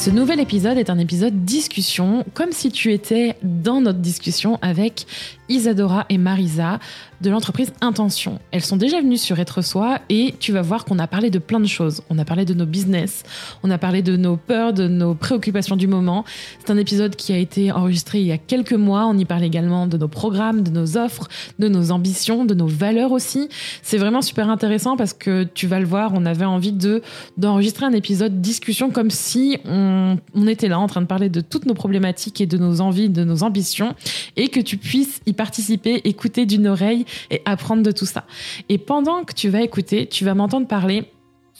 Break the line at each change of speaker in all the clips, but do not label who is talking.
Ce nouvel épisode est un épisode discussion, comme si tu étais dans notre discussion avec Isadora et Marisa de l'entreprise Intention. Elles sont déjà venues sur Être Soi et tu vas voir qu'on a parlé de plein de choses. On a parlé de nos business, on a parlé de nos peurs, de nos préoccupations du moment. C'est un épisode qui a été enregistré il y a quelques mois. On y parle également de nos programmes, de nos offres, de nos ambitions, de nos valeurs aussi. C'est vraiment super intéressant parce que tu vas le voir, on avait envie de d'enregistrer un épisode discussion comme si on, on était là en train de parler de toutes nos problématiques et de nos envies, de nos ambitions et que tu puisses y participer, écouter d'une oreille et apprendre de tout ça. Et pendant que tu vas écouter, tu vas m'entendre parler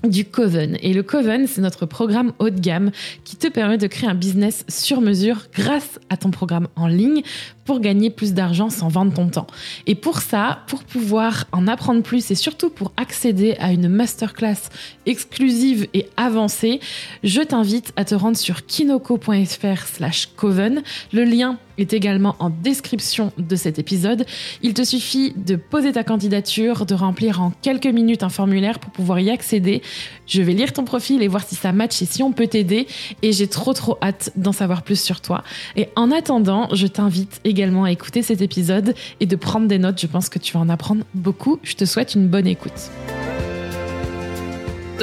du Coven. Et le Coven, c'est notre programme haut de gamme qui te permet de créer un business sur mesure grâce à ton programme en ligne pour gagner plus d'argent sans vendre ton temps. Et pour ça, pour pouvoir en apprendre plus et surtout pour accéder à une masterclass exclusive et avancée, je t'invite à te rendre sur kinoko.fr slash coven. Le lien est également en description de cet épisode. Il te suffit de poser ta candidature, de remplir en quelques minutes un formulaire pour pouvoir y accéder. Je vais lire ton profil et voir si ça match et si on peut t'aider. Et j'ai trop trop hâte d'en savoir plus sur toi. Et en attendant, je t'invite également à écouter cet épisode et de prendre des notes. Je pense que tu vas en apprendre beaucoup. Je te souhaite une bonne écoute.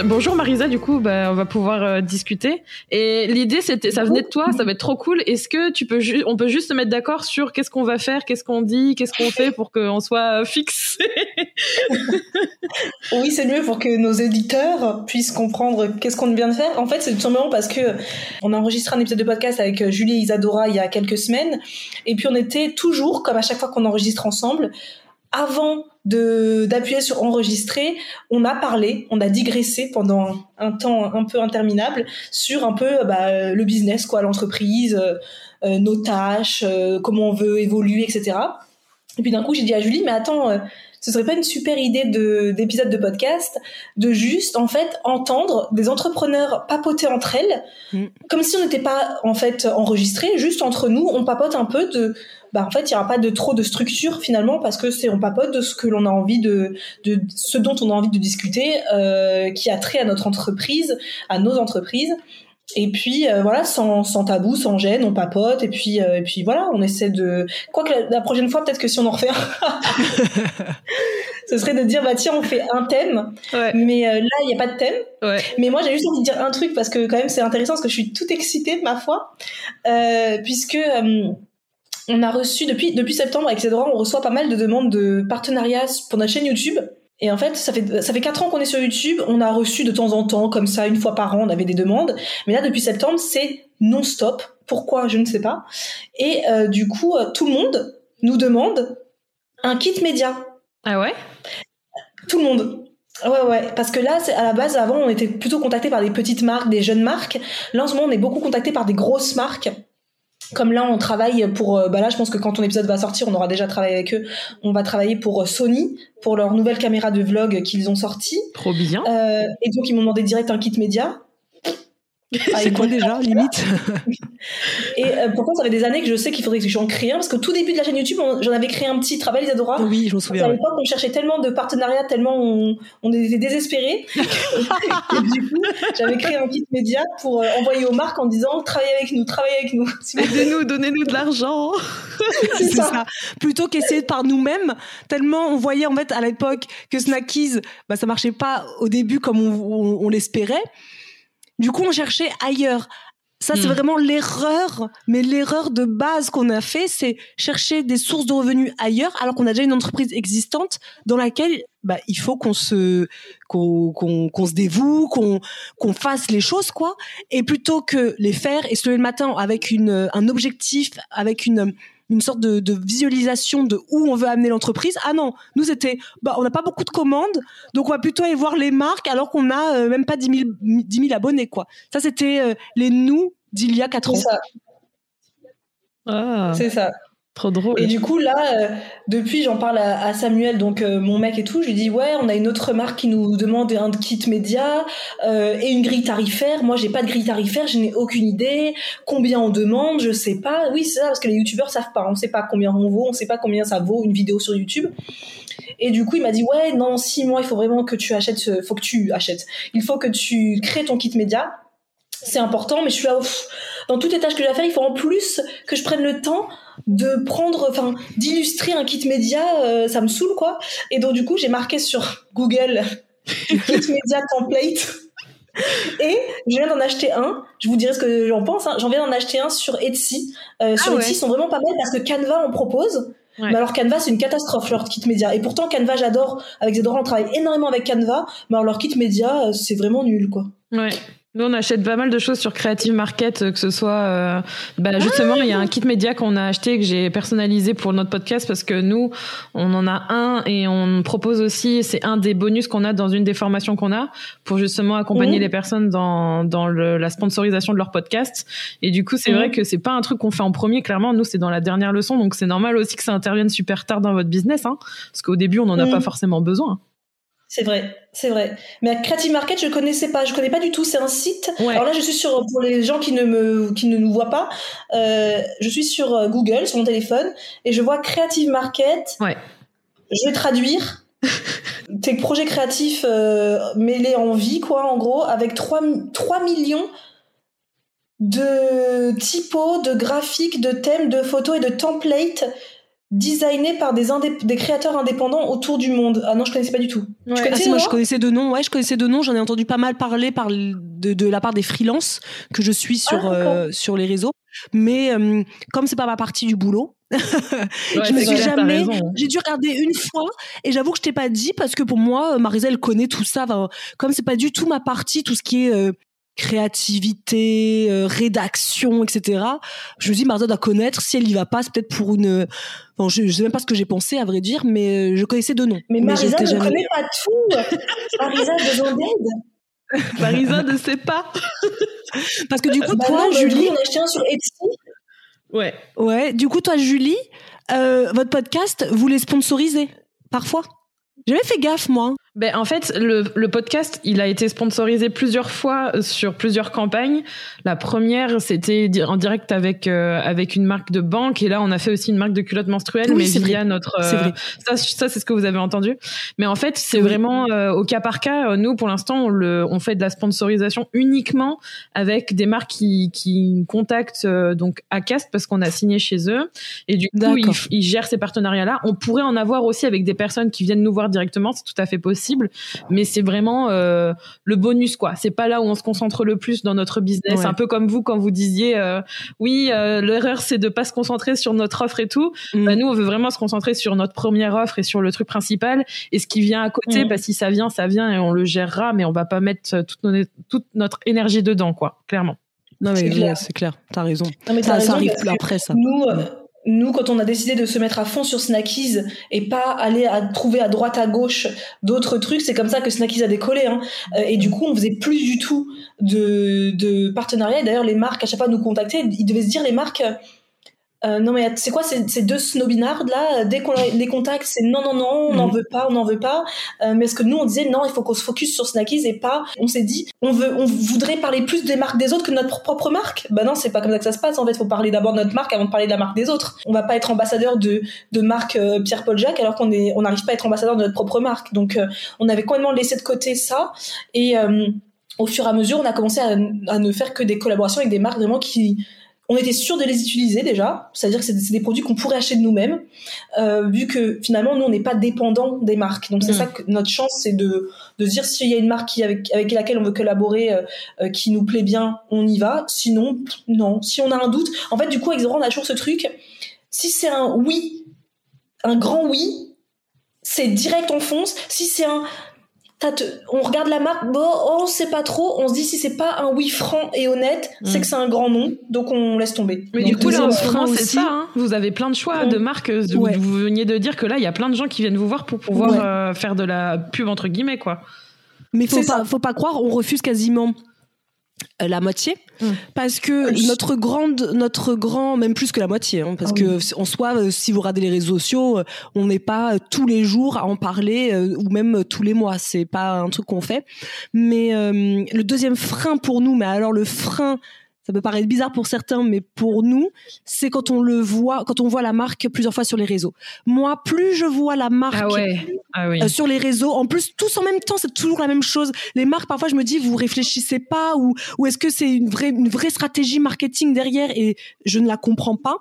Bonjour Marisa, du coup, bah, on va pouvoir euh, discuter. Et l'idée, ça venait de toi, ça va être trop cool. Est-ce que tu peux, on peut juste se mettre d'accord sur qu'est-ce qu'on va faire, qu'est-ce qu'on dit, qu'est-ce qu'on fait pour qu'on soit fixe
Oui, c'est mieux pour que nos éditeurs puissent comprendre qu'est-ce qu'on vient de faire. En fait, c'est tout simplement parce que on a enregistré un épisode de podcast avec Julie et Isadora il y a quelques semaines, et puis on était toujours, comme à chaque fois qu'on enregistre ensemble, avant de d'appuyer sur enregistrer, on a parlé, on a digressé pendant un temps un peu interminable sur un peu bah, le business, quoi, l'entreprise, euh, euh, nos tâches, euh, comment on veut évoluer, etc. Et puis d'un coup, j'ai dit à Julie, mais attends, ce serait pas une super idée de d'épisode de podcast de juste en fait entendre des entrepreneurs papoter entre elles, mm. comme si on n'était pas en fait enregistré, juste entre nous, on papote un peu de bah en fait il y aura pas de trop de structure finalement parce que c'est on papote de ce que l'on a envie de de ce dont on a envie de discuter euh, qui a trait à notre entreprise à nos entreprises et puis euh, voilà sans, sans tabou sans gêne on papote et puis euh, et puis voilà on essaie de quoi que la, prochaine fois peut-être que si on en refait ce serait de dire bah tiens on fait un thème mais euh, là il y a pas de thème ouais. mais moi j'ai juste envie de dire un truc parce que quand même c'est intéressant parce que je suis toute excitée ma foi puisque on a reçu depuis depuis septembre avec Cédra, on reçoit pas mal de demandes de partenariats pour notre chaîne YouTube. Et en fait, ça fait ça fait quatre ans qu'on est sur YouTube. On a reçu de temps en temps, comme ça, une fois par an, on avait des demandes. Mais là, depuis septembre, c'est non-stop. Pourquoi? Je ne sais pas. Et euh, du coup, euh, tout le monde nous demande un kit média.
Ah ouais?
Tout le monde. Ouais, ouais, parce que là, à la base, avant, on était plutôt contacté par des petites marques, des jeunes marques. Là, en ce moment, on est beaucoup contacté par des grosses marques comme là on travaille pour euh, bah là je pense que quand ton épisode va sortir on aura déjà travaillé avec eux on va travailler pour euh, Sony pour leur nouvelle caméra de vlog qu'ils ont sorti
trop bien.
Euh, et donc ils m'ont demandé direct un kit média
c'est quoi déjà, limite
Et euh, pourtant, ça fait des années que je sais qu'il faudrait que j'en crée un, parce qu'au tout début de la chaîne YouTube, j'en avais créé un petit travail, Isadora?
Oui, je me souviens.
À l'époque, on cherchait tellement de partenariats, tellement on, on était désespérés. et du coup, j'avais créé un kit média pour euh, envoyer aux marques en disant travaillez avec nous, travaillez avec nous.
Aidez-nous, donnez-nous de l'argent.
c'est ça. Plutôt qu'essayer par nous-mêmes, tellement on voyait en fait à l'époque que Snackies, bah, ça marchait pas au début comme on, on l'espérait. Du coup, on cherchait ailleurs. Ça, c'est hmm. vraiment l'erreur, mais l'erreur de base qu'on a fait, c'est chercher des sources de revenus ailleurs, alors qu'on a déjà une entreprise existante dans laquelle bah, il faut qu'on se qu'on qu'on se dévoue, qu'on qu'on fasse les choses quoi, et plutôt que les faire et se lever le matin avec une un objectif, avec une une sorte de, de, visualisation de où on veut amener l'entreprise. Ah non, nous c'était, bah, on n'a pas beaucoup de commandes, donc on va plutôt aller voir les marques alors qu'on n'a euh, même pas 10 000, 10 000, abonnés, quoi. Ça, c'était euh, les nous d'il y a 4 ans.
Ça.
Ah.
C'est ça.
Trop drôle.
Et du coup, là, euh, depuis, j'en parle à, à, Samuel, donc euh, mon mec et tout. Je lui dis, ouais, on a une autre marque qui nous demande un kit média euh, et une grille tarifaire. Moi, j'ai pas de grille tarifaire, je n'ai aucune idée. Combien on demande, je sais pas. Oui, c'est ça, parce que les youtubeurs savent pas. On sait pas combien on vaut, on sait pas combien ça vaut une vidéo sur YouTube. Et du coup, il m'a dit, ouais, non, six mois, il faut vraiment que tu achètes, ce... faut que tu achètes. Il faut que tu crées ton kit média. C'est important, mais je suis là, ouf, dans toutes les tâches que j'ai à faire, il faut en plus que je prenne le temps de prendre, enfin, d'illustrer un kit média, euh, ça me saoule, quoi. Et donc, du coup, j'ai marqué sur Google kit média template. Et je viens d'en acheter un. Je vous dirai ce que j'en pense. Hein. J'en viens d'en acheter un sur Etsy. Euh, sur ah Etsy, ouais. ils sont vraiment pas mal parce que Canva en propose. Ouais. Mais alors Canva, c'est une catastrophe leur kit média. Et pourtant Canva, j'adore. Avec Zedora, on travaille énormément avec Canva. Mais alors leur kit média, c'est vraiment nul, quoi.
Ouais. Nous, on achète pas mal de choses sur Creative Market, que ce soit, euh, bah, justement, il ah y a un kit média qu'on a acheté que j'ai personnalisé pour notre podcast parce que nous, on en a un et on propose aussi, c'est un des bonus qu'on a dans une des formations qu'on a pour justement accompagner mmh. les personnes dans dans le, la sponsorisation de leur podcast. Et du coup, c'est mmh. vrai que c'est pas un truc qu'on fait en premier. Clairement, nous, c'est dans la dernière leçon, donc c'est normal aussi que ça intervienne super tard dans votre business, hein, parce qu'au début, on n'en a mmh. pas forcément besoin.
C'est vrai, c'est vrai. Mais à Creative Market, je connaissais pas, je connais pas du tout. C'est un site. Ouais. Alors là, je suis sur pour les gens qui ne me qui ne nous voient pas, euh, je suis sur Google sur mon téléphone et je vois Creative Market.
Ouais.
Je vais traduire. Tes projets créatifs euh, mêlés en vie, quoi, en gros, avec 3, 3 millions de typos, de graphiques, de thèmes, de photos et de templates designé par des, des créateurs indépendants autour du monde. Ah non, je connaissais pas du tout.
Ouais. Tu connaissais, ah, moi, je connaissais de nom. Ouais, je connaissais de nom. J'en ai entendu pas mal parler par de, de la part des freelances que je suis sur ah, euh, sur les réseaux. Mais euh, comme c'est pas ma partie du boulot, ouais, je me suis jamais. J'ai dû regarder une fois et j'avoue que je t'ai pas dit parce que pour moi, Marisa elle connaît tout ça. Enfin, comme c'est pas du tout ma partie, tout ce qui est euh, créativité, euh, rédaction, etc. Je me dis, Marisa doit connaître. Si elle y va pas, c'est peut-être pour une. Bon, je, je sais même pas ce que j'ai pensé, à vrai dire, mais je connaissais deux noms.
Mais, mais Marisa ne jamais... connaît pas tout. Marisa a besoin d'aide.
Marisa ne sait pas.
Parce que du coup,
bah
toi,
non,
Julie.
On a acheté un sur Etsy.
Ouais.
Ouais. Du coup, toi, Julie, euh, votre podcast, vous les sponsorisez parfois? J'avais fait gaffe, moi.
Ben, en fait, le, le, podcast, il a été sponsorisé plusieurs fois sur plusieurs campagnes. La première, c'était en direct avec euh, avec une marque de banque, et là, on a fait aussi une marque de culottes menstruelles,
oui,
mais via
vrai.
notre.
Euh, vrai.
Ça, ça c'est ce que vous avez entendu. Mais en fait, c'est oui. vraiment euh, au cas par cas. Nous, pour l'instant, on, le, on fait de la sponsorisation uniquement avec des marques qui qui contactent donc Acast parce qu'on a signé chez eux, et du coup, ils, ils gèrent ces partenariats-là. On pourrait en avoir aussi avec des personnes qui viennent nous voir directement, c'est tout à fait possible mais c'est vraiment euh, le bonus quoi. C'est pas là où on se concentre le plus dans notre business. Ouais. Un peu comme vous quand vous disiez euh, oui, euh, l'erreur c'est de pas se concentrer sur notre offre et tout. Mm. Bah, nous on veut vraiment se concentrer sur notre première offre et sur le truc principal et ce qui vient à côté. Mm. Bah, si ça vient, ça vient et on le gérera, mais on va pas mettre toute, nos, toute notre énergie dedans quoi, clairement.
Non mais c'est clair. clair. T'as raison.
Non, mais
ça,
raison,
ça arrive plus après ça.
Nous, nous, quand on a décidé de se mettre à fond sur Snackies et pas aller à trouver à droite à gauche d'autres trucs, c'est comme ça que Snackies a décollé. Hein. Et du coup, on faisait plus du tout de, de partenariat. D'ailleurs, les marques à chaque fois nous contactaient, ils devaient se dire les marques. Euh, non mais c'est quoi ces, ces deux snobinards là Dès qu'on les contacte, c'est non non non, on n'en mmh. veut pas, on n'en veut pas. Euh, mais est-ce que nous on disait non, il faut qu'on se focus sur Snackies et pas. On s'est dit, on veut, on voudrait parler plus des marques des autres que de notre propre marque. Bah non, c'est pas comme ça que ça se passe. En fait, faut parler d'abord de notre marque avant de parler de la marque des autres. On va pas être ambassadeur de de marque euh, Pierre Paul Jacques alors qu'on est, on n'arrive pas à être ambassadeur de notre propre marque. Donc euh, on avait complètement laissé de côté ça et euh, au fur et à mesure, on a commencé à, à ne faire que des collaborations avec des marques vraiment qui on était sûr de les utiliser déjà, c'est-à-dire que c'est des produits qu'on pourrait acheter de nous-mêmes, euh, vu que finalement nous on n'est pas dépendant des marques. Donc c'est mmh. ça que notre chance, c'est de de dire s'il y a une marque qui, avec avec laquelle on veut collaborer, euh, euh, qui nous plaît bien, on y va. Sinon, non. Si on a un doute, en fait du coup avec Zora on a toujours ce truc. Si c'est un oui, un grand oui, c'est direct on fonce. Si c'est un on regarde la marque, bon, on sait pas trop, on se dit si c'est pas un oui franc et honnête, c'est mm. que c'est un grand nom, donc on laisse tomber.
Mais du coup, là, en c'est ça, hein. vous avez plein de choix de marques. Vous, veniez de dire que là, il y a plein de gens qui viennent vous voir pour pouvoir euh, faire de la pub entre guillemets, quoi.
Mais faut pas, faut pas croire, on refuse quasiment euh, la moitié. Parce que notre grande notre grand même plus que la moitié hein, parce ah que en soi euh, si vous regardez les réseaux sociaux euh, on n'est pas tous les jours à en parler ou même tous les mois. C'est pas un truc qu'on fait. Mais le deuxième frein pour nous mais alors le frein ça peut paraître bizarre pour certains, mais pour nous, c'est quand on le voit, quand on voit la marque plusieurs fois sur les réseaux. Moi, plus je vois la marque
ah ah
euh, sur les réseaux, en plus tous en même temps, c'est toujours la même chose. Les marques, parfois, je me dis, vous réfléchissez pas ou, ou est-ce que c'est une vraie, une vraie stratégie marketing derrière et je ne la comprends pas.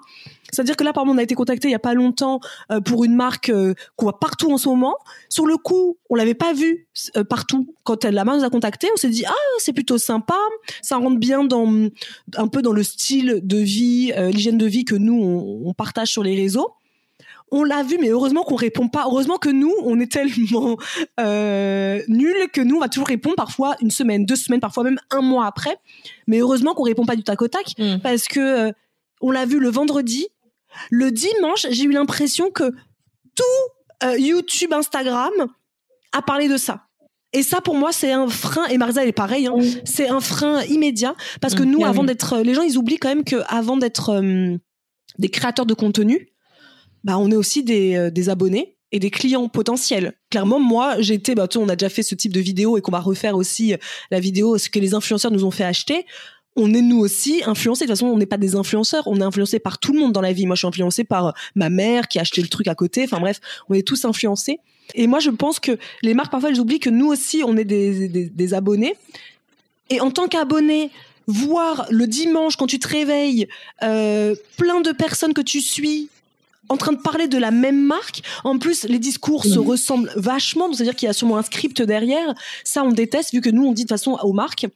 C'est-à-dire que là, par exemple, on a été contacté il y a pas longtemps euh, pour une marque euh, qu'on voit partout en ce moment. Sur le coup, on l'avait pas vue euh, partout. Quand la marque nous a contacté, on s'est dit ah c'est plutôt sympa, ça rentre bien dans un peu dans le style de vie, l'hygiène de vie que nous on, partage sur les réseaux. On l'a vu, mais heureusement qu'on répond pas. Heureusement que nous, on est tellement euh, nuls que nous, on va toujours répondre parfois une semaine, deux semaines, parfois même un mois après. Mais heureusement qu'on répond pas du tac au tac, mmh. parce que on l'a vu le vendredi, le dimanche, j'ai eu l'impression que tout euh, YouTube, Instagram a parlé de ça. Et ça, pour moi, c'est un frein. Et Marisa, elle est pareil. Hein. C'est un frein immédiat parce que mm. nous, avant d'être, les gens, ils oublient quand même que avant d'être euh, des créateurs de contenu, bah, on est aussi des, euh, des abonnés et des clients potentiels. Clairement, moi, j'étais, bah, on a déjà fait ce type de vidéo et qu'on va refaire aussi la vidéo, ce que les influenceurs nous ont fait acheter on est nous aussi influencés. De toute façon, on n'est pas des influenceurs, on est influencés par tout le monde dans la vie. Moi, je suis influencée par euh, ma mère qui a acheté le truc à côté. Enfin bref, on est tous influencés. Et moi, je pense que les marques, parfois, elles oublient que nous aussi, on est des, des, abonnés. Et en tant qu'abonné, voir le dimanche, quand tu te réveilles, euh, plein de personnes que tu suis en train de parler de la même marque. En plus, les discours se ressemblent vachement, c'est-à-dire qu'il y a sûrement un script derrière. Ça, on déteste, vu que nous, on dit de toute façon aux marques,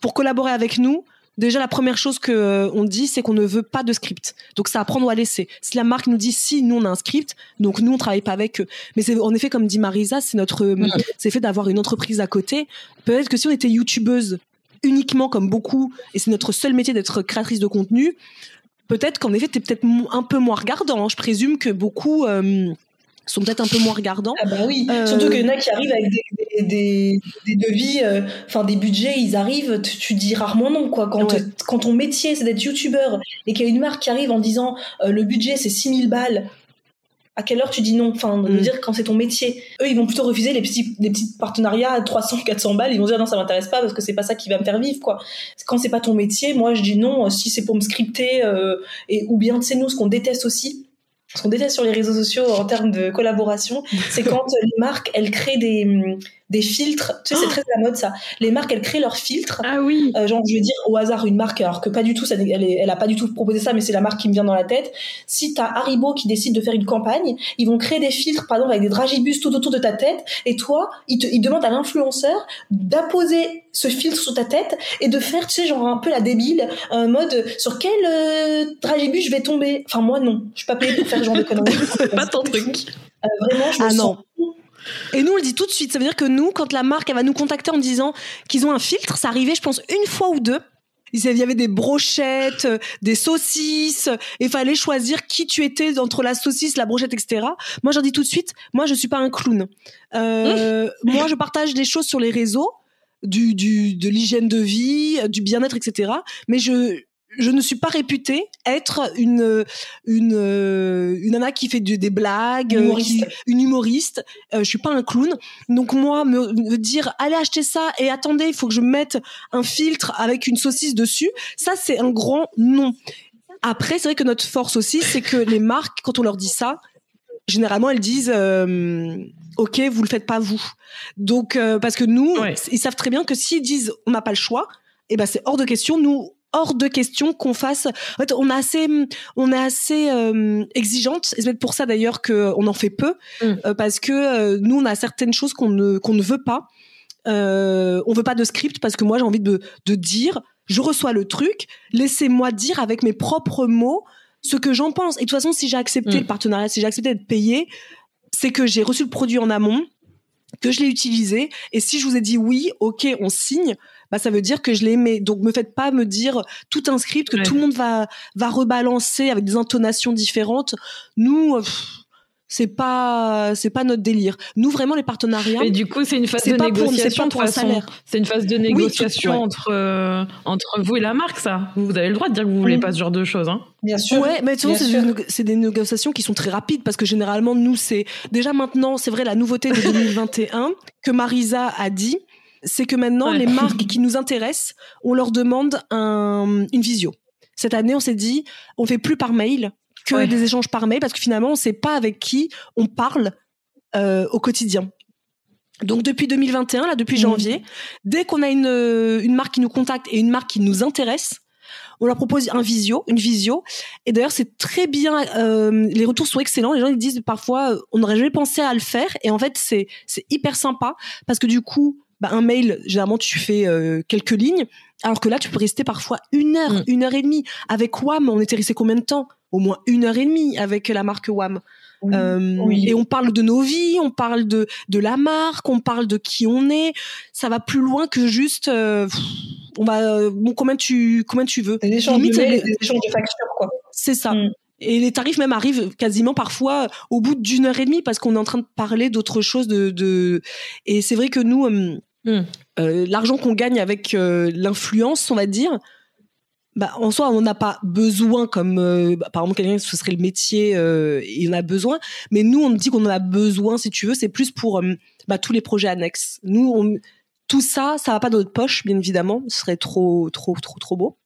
pour collaborer avec nous, déjà la première chose que euh, on dit c'est qu'on ne veut pas de script. Donc ça à prendre ou à laisser. Si la marque nous dit si nous on a un script, donc nous on travaille pas avec eux. Mais c'est en effet comme dit Marisa, c'est notre euh, c'est fait d'avoir une entreprise à côté. Peut-être que si on était youtubeuse uniquement comme beaucoup et c'est notre seul métier d'être créatrice de contenu, peut-être qu'en effet tu es peut-être un peu moins regardant. Je présume que beaucoup euh, sont peut-être un peu moins regardants.
Ah bah oui, euh, surtout qu'il y en a qui arrivent avec des, des, des, devis, euh, enfin des budgets, ils arrivent, tu, dis rarement non quoi. Quand, quand ton métier c'est d'être youtubeur et qu'il y a une marque qui arrive en disant euh, le budget c'est 6000 balles, à quelle heure tu dis non? Enfin, de mm. dire quand c'est ton métier. Eux, ils vont plutôt refuser les petits, les petits partenariats à 300, 400 balles. Ils vont dire non, ça m'intéresse pas parce que c'est pas ça qui va me faire vivre, quoi. Quand c'est pas ton métier, moi, je dis non. Si c'est pour me scripter et ou bien, tu sais, nous, ce qu'on déteste aussi, ce qu'on déteste sur les réseaux sociaux en termes de collaboration, c'est quand les marques, elles créent des, des filtres. Tu sais, c'est oh très à la mode ça. Les marques, elles créent leurs filtres.
Ah oui.
Euh, genre, je veux dire au hasard une marque, alors que pas du tout, ça, elle, elle a pas du tout proposé ça, mais c'est la marque qui me vient dans la tête. Si t'as Haribo qui décide de faire une campagne, ils vont créer des filtres, par exemple, avec des dragibus tout autour de ta tête, et toi, ils, te, ils demandent à l'influenceur d'apposer ce filtre sur ta tête et de faire, tu sais, genre un peu la débile, un mode sur quel euh, dragibus je vais tomber. Enfin, moi, non. Je suis pas payée pour faire ce genre de conneries.
c'est pas ton truc.
Euh, vraiment, je me ah non.
Et nous, on le dit tout de suite. Ça veut dire que nous, quand la marque elle va nous contacter en disant qu'ils ont un filtre, ça arrivait, je pense, une fois ou deux. Il y avait des brochettes, euh, des saucisses, et il fallait choisir qui tu étais entre la saucisse, la brochette, etc. Moi, j'en dis tout de suite, moi, je suis pas un clown. Euh, moi, je partage des choses sur les réseaux, du, du de l'hygiène de vie, du bien-être, etc. Mais je je ne suis pas réputée être une une une nana qui fait des blagues,
une humoriste.
une humoriste. Euh, je suis pas un clown. Donc moi me, dire allez acheter ça et attendez, il faut que je mette un filtre avec une saucisse dessus, ça c'est un grand non. Après, c'est vrai que notre force aussi, c'est que les marques, quand on leur dit ça, généralement elles disent euh, ok, vous le faites pas vous. Donc euh, parce que nous, ils savent très bien que s'ils disent on n'a pas le choix, et eh ben c'est hors de question. Nous, hors de question qu'on fasse. En fait, on a assez, on est assez euh, exigeante. C'est peut-être pour ça d'ailleurs qu'on en fait peu, mm. euh, parce que euh, nous, on a certaines choses qu'on ne qu'on ne veut pas. Euh, on veut pas de script parce que moi, j'ai envie de de dire, je reçois le truc, laissez-moi dire avec mes propres mots ce que j'en pense. Et de toute façon, si j'ai accepté mm. le partenariat, si j'ai accepté d'être payé, c'est que j'ai reçu le produit en amont que je l'ai utilisé. Et si je vous ai dit oui, ok, on signe, bah ça veut dire que je l'ai aimé. Donc me faites pas me dire tout un script que tout le monde va va rebalancer avec des intonations différentes. Nous. c'est pas c'est pas notre délire. Nous vraiment les partenariats.
Et du coup, c'est une phase de négociation pour salaire. C'est une phase de négociation entre euh, entre vous et la marque, ça. Vous avez le droit de dire que vous voulez pas ce genre de choses, hein.
Bien sûr.
Ouais, mais souvent c'est des, des, négociations qui sont très rapides parce que généralement nous c'est déjà maintenant c'est vrai la nouveauté de 2021 que Marisa a dit c'est que maintenant, les marques qui nous intéressent, on leur demande un, une visio. Cette année, on s'est dit, on fait plus par mail que des échanges par mail parce que finalement, on sait pas avec qui on parle euh, au quotidien. Donc depuis 2021, là, depuis mmh. janvier, dès qu'on a une, une marque qui nous contacte et une marque qui nous intéresse, on leur propose un visio, une visio. Et d'ailleurs, c'est très bien. Euh, les retours sont excellents. Les gens ils disent parfois, on n'aurait jamais pensé à le faire. Et en fait, c'est c'est hyper sympa parce que du coup, bah, un mail, généralement, tu fais euh, quelques lignes, alors que là, tu peux rester parfois une heure, mm. une heure et demie. Avec WAM, on était resté combien de temps? Au moins une heure et demie avec la marque WAM. Euh, et on parle de nos vies, on parle de de la marque, on parle de qui on est. Ça va plus loin que juste. Euh, on va. bon, combien tu combien tu veux
Des échanges de, de factures, quoi.
C'est ça. Mm. Et les tarifs même arrivent quasiment parfois au bout d'une heure et demie parce qu'on est en train de parler d'autre chose. De, de... Et c'est vrai que nous, euh, hmm. euh, l'argent qu'on gagne avec euh, l'influence, on va dire, bah, en soi, on n'a pas besoin, comme bah, par exemple quelqu'un, ce serait le métier, il en a besoin. Mais nous, on dit qu'on en a besoin, si tu veux, c'est plus pour bah, tous les projets annexes. Nous, tout ça, ça va pas dans notre poche, bien évidemment, ce serait trop, trop, trop, trop beau.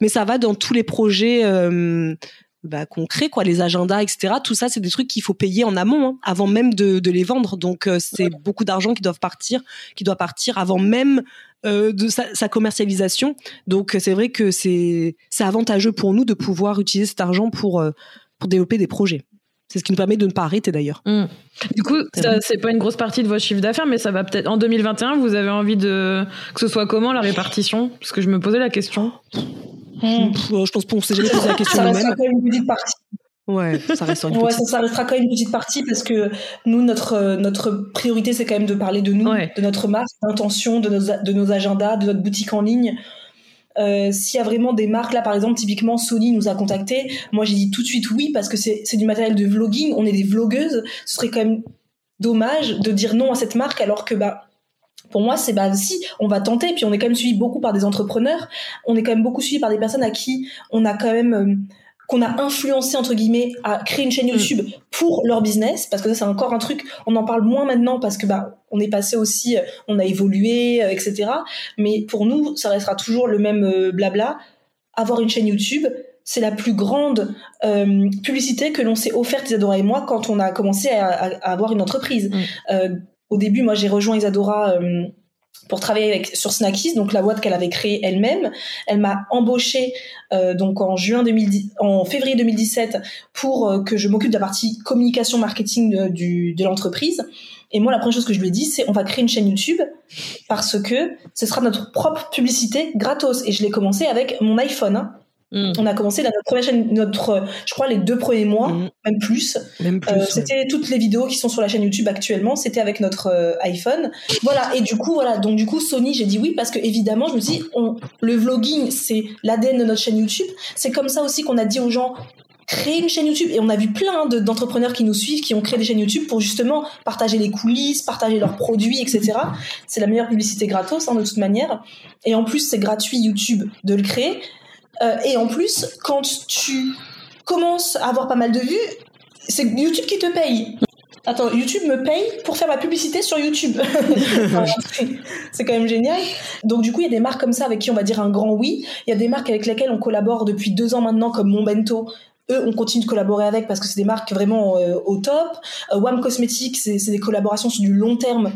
Mais ça va dans tous les projets bah, concret, quoi, les agendas, etc. Tout ça, c'est des trucs qu'il faut payer en amont, hein, avant même de, de, les vendre. Donc, euh, c'est beaucoup d'argent qui doivent partir, qui doit partir avant même euh, de sa, sa, commercialisation. Donc, c'est vrai que c'est c'est avantageux pour nous de pouvoir utiliser cet argent pour euh, pour développer des projets. C'est ce qui nous permet de ne pas arrêter d'ailleurs.
Mmh. Du coup, c'est pas une grosse partie de votre chiffre d'affaires, mais ça va peut-être en 2021. Vous avez envie de que ce soit comment la répartition? Parce que je me posais la question.
Hmm. Je pense qu'on s'est jamais posé la question. Ça
restera quand même une petite partie.
Ouais, ça restera une
ouais, Ça, restera quand même une petite partie parce que nous, notre, notre priorité, c'est quand même de parler de nous, de notre marque, d'intention, de nos, de nos agendas, de notre boutique en ligne. Euh, S'il y a vraiment des marques, là par exemple, typiquement Sony nous a contacté. Moi j'ai dit tout de suite oui parce que c'est du matériel de vlogging, on est des vlogueuses. Ce serait quand même dommage de dire non à cette marque alors que bah pour moi, c'est bah si on va tenter. Puis on est quand même suivi beaucoup par des entrepreneurs. On est quand même beaucoup suivi par des personnes à qui on a quand même euh, qu'on a influencé entre guillemets à créer une chaîne mm. YouTube pour leur business parce que ça c'est encore un truc on en parle moins maintenant parce que bah on est passé aussi euh, on a évolué euh, etc mais pour nous ça restera toujours le même blabla avoir une chaîne YouTube c'est la plus grande publicité que l'on s'est offerte Isadora et moi quand on a commencé à, avoir une entreprise mm au début, moi, j'ai rejoint Isadora euh, pour travailler sur Snackies, donc la boîte qu'elle avait créée elle-même. Elle m'a embauchée euh, donc en juin 2010, en février 2017 pour euh, que je m'occupe de la partie communication marketing de l'entreprise. Et moi, la première chose que je lui ai dit, c'est on va créer une chaîne YouTube parce que ce sera notre propre publicité gratos. Et je l'ai commencé avec mon iPhone. Hein. Mm. On a commencé notre première chaîne, notre, je crois les deux premiers mois, mm. même plus. Euh, c'était toutes les vidéos qui sont sur la chaîne YouTube actuellement, c'était avec notre euh, iPhone. Voilà. Et du coup, voilà. Donc du coup, Sony, j'ai dit oui parce que évidemment, je me dis, on, le vlogging, c'est l'ADN de notre chaîne YouTube. C'est comme ça aussi qu'on a dit aux gens, créer une chaîne YouTube et on a vu plein d'entrepreneurs qui nous suivent qui ont créé des chaînes YouTube pour justement partager les coulisses, partager leurs produits, etc. C'est la meilleure publicité gratos hein, de toute manière. Et en plus, c'est gratuit YouTube de le créer. Euh, et en plus, quand tu commences à avoir pas mal de vues, c'est YouTube qui te paye. Attends, YouTube me paye pour faire ma publicité sur YouTube. c'est quand même génial. Donc du coup, il y a des marques comme ça avec qui on va dire un grand oui. Il y a des marques avec lesquelles on collabore depuis deux ans maintenant, comme Monbento. Eux, on continue de collaborer avec parce que c'est des marques vraiment euh, au top. Euh, Wam Cosmetics, c'est des collaborations sur du long terme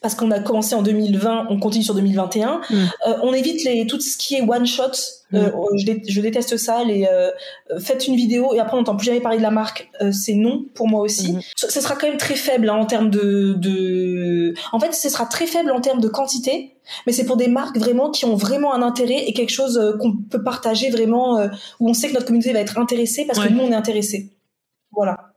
parce qu'on a commencé en 2020, on continue sur 2021. Mm. Euh, on évite les, tout ce qui est one shot. Euh, mm. je, je, déteste ça. Les euh, faites une vidéo et après on n'entend plus jamais parler de la marque. Euh, c'est non pour moi aussi. Mm. Ce, sera quand même très faible hein, en termes de, de. En fait, ce sera très faible en termes de quantité, mais c'est pour des marques vraiment qui ont vraiment un intérêt et quelque chose euh, qu'on peut partager vraiment où on sait que notre communauté va être intéressée parce que nous on est intéressés. Voilà.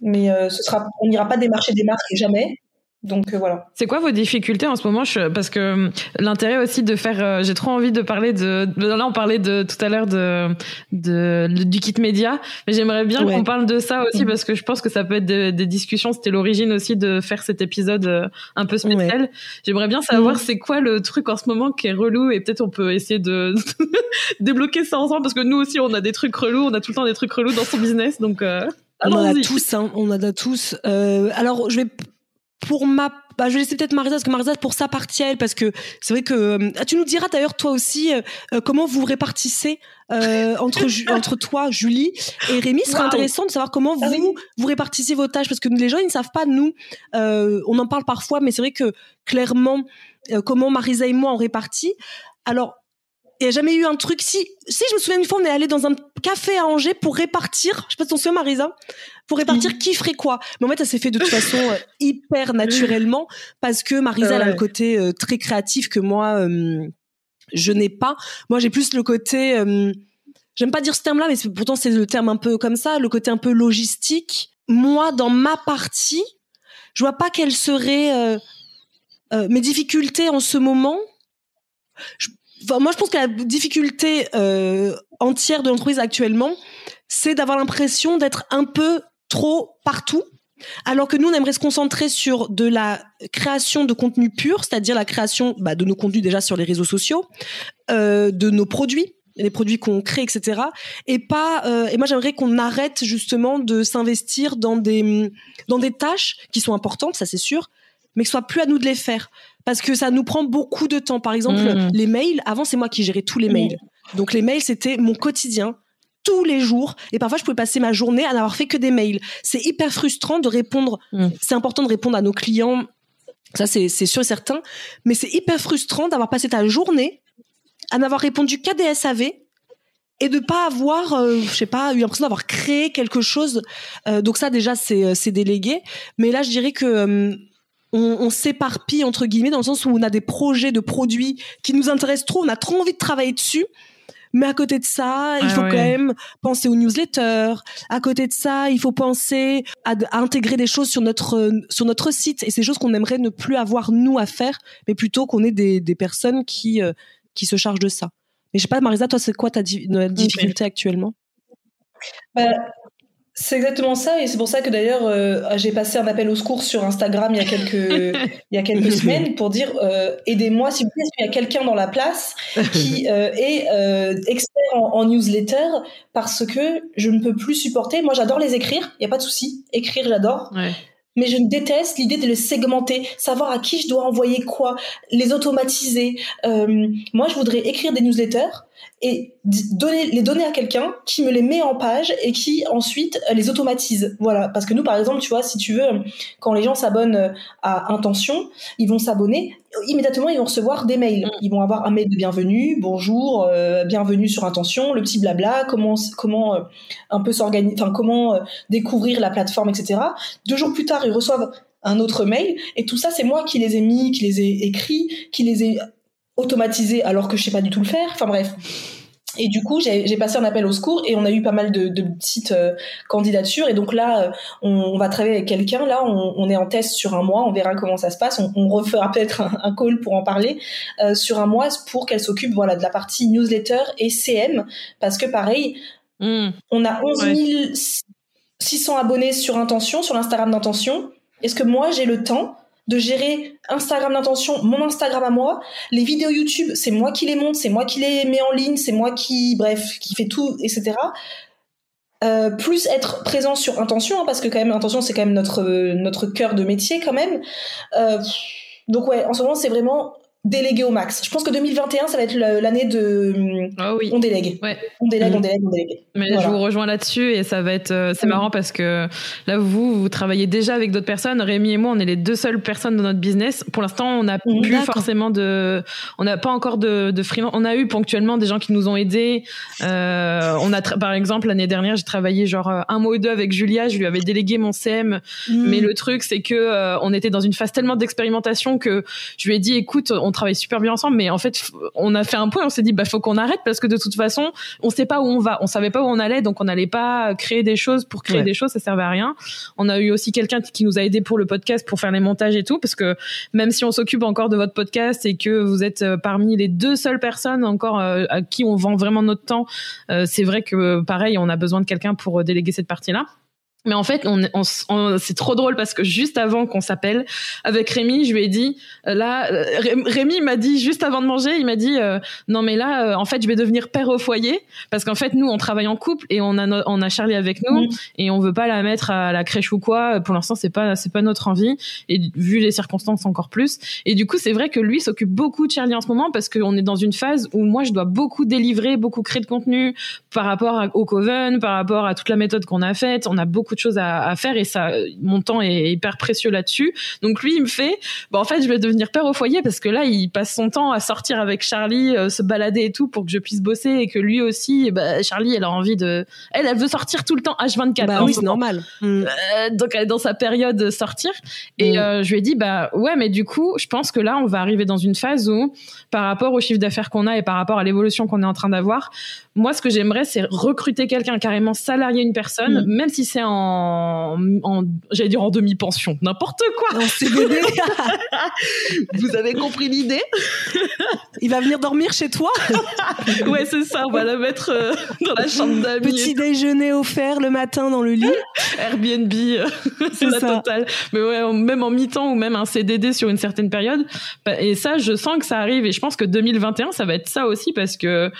Mais ce sera, on n'ira pas démarcher des marques jamais Donc euh, voilà.
C'est quoi vos difficultés en ce moment? Parce que euh, l'intérêt aussi de faire, euh, j'ai trop envie de parler de. Là, on parlait de tout à l'heure de, de, du kit média, mais j'aimerais bien qu'on parle de ça aussi mm. parce que je pense que ça peut être des discussions. C'était l'origine aussi de faire cet épisode un peu spécial. J'aimerais bien savoir mm. c'est quoi le truc en ce moment qui est relou et peut-être on peut essayer de débloquer ça ensemble parce que nous aussi on a des trucs relous, on a tout le temps des trucs relous dans son business, donc.
on en a tous, hein, on en a tous. alors, je vais pour ma bah, je vais laisser peut-être Marisa parce que Marisa pour sa partie elle parce que c'est vrai que euh, tu nous diras d'ailleurs toi aussi euh, euh, comment vous répartissez entre entre toi Julie et Rémi. Ce serait intéressant de savoir comment ah vous vous répartissez vos tâches parce que les gens ils ne savent pas nous on en parle parfois mais c'est vrai que clairement comment Marisa et moi on répartit. Alors il n'y a jamais eu un truc. Si, si je me souviens une fois, on est allé dans un café à Angers pour répartir. Je sais pas si on se souvient, Marisa, pour répartir qui ferait quoi. Mais en fait, ça s'est fait de toute façon euh, hyper naturellement parce que Marisa elle a le côté euh, très créatif que moi euh, je n'ai pas. Moi, j'ai plus le côté. J'aime pas dire ce terme-là, mais pourtant c'est le terme un peu comme ça, le côté un peu logistique. Moi, dans ma partie, je vois pas quelles seraient mes difficultés en ce moment. Je, moi, je pense que la difficulté euh, entière de l'entreprise actuellement, c'est d'avoir l'impression d'être un peu trop partout. Alors que nous, on aimerait se concentrer sur de la création de contenu pur, c'est-à-dire la création bah, de nos contenus déjà sur les réseaux sociaux, euh, de nos produits, les produits qu'on crée, etc. Et pas. Euh, et moi, j'aimerais qu'on arrête justement de s'investir dans des dans des tâches qui sont importantes, ça c'est sûr, mais que ce soit plus à nous de les faire parce que ça nous prend beaucoup de temps. Par exemple, mmh. les mails, avant c'est moi qui gérais tous les mmh. mails. Donc les mails, c'était mon quotidien tous les jours et parfois je pouvais passer ma journée à n'avoir fait que des mails. C'est hyper frustrant de répondre. Mmh. C'est important de répondre à nos clients. Ça c'est sûr et certain, mais c'est hyper frustrant d'avoir passé ta journée à n'avoir répondu qu'à des SAV et de pas avoir, euh, je sais pas, eu l'impression d'avoir créé quelque chose. Euh, donc ça déjà c'est euh, c'est délégué. Mais là je dirais que on, s'éparpille entre guillemets dans le sens où on a des projets de produits qui nous intéressent trop, on a trop envie de travailler dessus. Mais à côté de ça, il ah faut quand même penser aux newsletters. À côté de ça, il faut penser à, intégrer des choses sur notre sur notre site. Et ces choses qu'on aimerait ne plus avoir nous à faire, mais plutôt qu'on ait des, des personnes qui euh, qui se chargent de ça. Mais je sais pas, Marisa, toi, c'est quoi ta difficulté actuellement?
Bah, c'est exactement ça et c'est pour ça que d'ailleurs euh, j'ai passé un appel au secours sur Instagram il y a quelques il y a quelques semaines pour dire euh, aidez-moi s'il vous plaît il y a quelqu'un dans la place qui euh, est expert en, newsletter parce que je ne peux plus supporter. Moi j'adore les écrire il y a pas de souci. Écrire j'adore. Mais je déteste l'idée de les segmenter, savoir à qui je dois envoyer quoi, les automatiser. moi, je voudrais écrire des newsletters et donner, les donner à quelqu'un qui me les met en page et qui ensuite euh, les automatise. Voilà. Parce que nous, par exemple, tu vois, si tu veux, quand les gens s'abonnent euh, à Intention, ils vont s'abonner, immédiatement, ils vont recevoir des mails. Mm. Ils vont avoir un mail de bienvenue, bonjour, euh, bienvenue sur Intention, le petit blabla, comment, comment un peu s'organiser, enfin, comment découvrir la plateforme, etc. Deux jours plus tard, ils reçoivent un autre mail et tout ça, c'est moi qui les ai mis, qui les ai écrits, qui les ai automatisé alors que je sais pas du tout le faire. Enfin bref. Et du coup, j'ai passé un appel au secours et on a eu pas mal de, de petites euh, candidatures. Et donc là, euh, on, va travailler avec quelqu'un. Là, on, est en test sur un mois. On verra comment ça se passe. On, refera peut-être un, call pour en parler euh, sur un mois pour qu'elle s'occupe voilà de la partie newsletter et CM parce que pareil, hmm. on a 11 600 abonnés sur Intention, sur l'Instagram d'Intention. Est-ce que moi j'ai le temps de gérer Instagram d'intention, mon Instagram à moi. Les vidéos YouTube, c'est moi qui les monte, c'est moi qui les mets en ligne, c'est moi qui, bref, qui fait tout, etc. Euh, plus être présent sur intention, hein, parce que quand même intention c'est quand même notre notre cœur de métier quand même. Euh, donc ouais, en ce moment c'est vraiment déléguer au max. Je pense que 2021, ça va être l'année de.
Oui.
On délègue.
Ouais.
On délègue, on mm. délègue, on délègue.
Mais je vous rejoins là-dessus et ça va être. Euh, c'est mm. marrant parce que là, vous, vous travaillez déjà avec d'autres personnes. Rémi et moi, on est les deux seules personnes dans notre business. Pour l'instant, on n'a mm, plus forcément de. On n'a pas encore de, de freelance. On a eu ponctuellement des gens qui nous ont aidés. Euh, on a, par exemple, l'année dernière, j'ai travaillé genre euh, un mois ou deux avec Julia. Je lui avais délégué mon CM. Mais le truc, c'est que on était dans une phase tellement d'expérimentation que je lui ai dit, écoute, on on travaille super bien ensemble, mais en fait, on a fait un point, on s'est dit, bah, faut qu'on arrête parce que de toute façon, on sait pas où on va, on savait pas où on allait, donc on n'allait pas créer des choses pour créer des choses, ça servait à rien. On a eu aussi quelqu'un qui nous a aidé pour le podcast, pour faire les montages et tout, parce que même si on s'occupe encore de votre podcast et que vous êtes euh, parmi les deux seules personnes encore euh, à qui on vend vraiment notre temps, euh, c'est vrai que pareil, on a besoin de quelqu'un pour déléguer cette partie-là. Mais en fait, on, on, c'est trop drôle parce que juste avant qu'on s'appelle avec Rémi, je lui ai dit euh, là, euh, Rémi m'a dit juste avant de manger, il m'a dit euh, non mais là, en fait, je vais devenir père au foyer parce qu'en fait, nous, on travaille en couple et on a on a Charlie avec nous et on veut pas la mettre à la crèche ou quoi. Pour l'instant, c'est pas c'est pas notre envie et vu les circonstances encore plus. Et du coup, c'est vrai que lui s'occupe beaucoup de Charlie en ce moment parce qu'on est dans une phase où moi, je dois beaucoup délivrer, beaucoup créer de contenu par rapport au Coven, par rapport à toute la méthode qu'on a faite. On a beaucoup de choses à, faire et ça, mon temps est hyper précieux là-dessus. Donc lui, il me fait, bon, en fait, je vais devenir père au foyer parce que là, il passe son temps à sortir avec Charlie, euh, se balader et tout pour que je puisse bosser et que lui aussi, bah, Charlie, elle a envie de, elle, elle veut sortir tout le temps H24.
Bah oui, c'est normal.
Euh, donc elle est dans sa période de sortir et mm. euh, je lui ai dit, bah ouais, mais du coup, je pense que là, on va arriver dans une phase où, par rapport au chiffre d'affaires qu'on a et par rapport à l'évolution qu'on est en train d'avoir, moi, ce que j'aimerais, c'est recruter quelqu'un carrément salarier une personne, mm. même si c'est en, en j'allais dire en demi-pension, n'importe quoi.
En CDD.
Vous avez compris l'idée?
Il va venir dormir chez toi?
Ouais, c'est ça. On va la mettre euh, dans la chambre d'amis.
Petit déjeuner offert le matin dans le lit.
Airbnb, euh, c'est la totale. Mais ouais, même en mi-temps ou même un CDD sur une certaine période. Bah, et ça, je sens que ça arrive. Et je pense que 2021, ça va être ça aussi parce que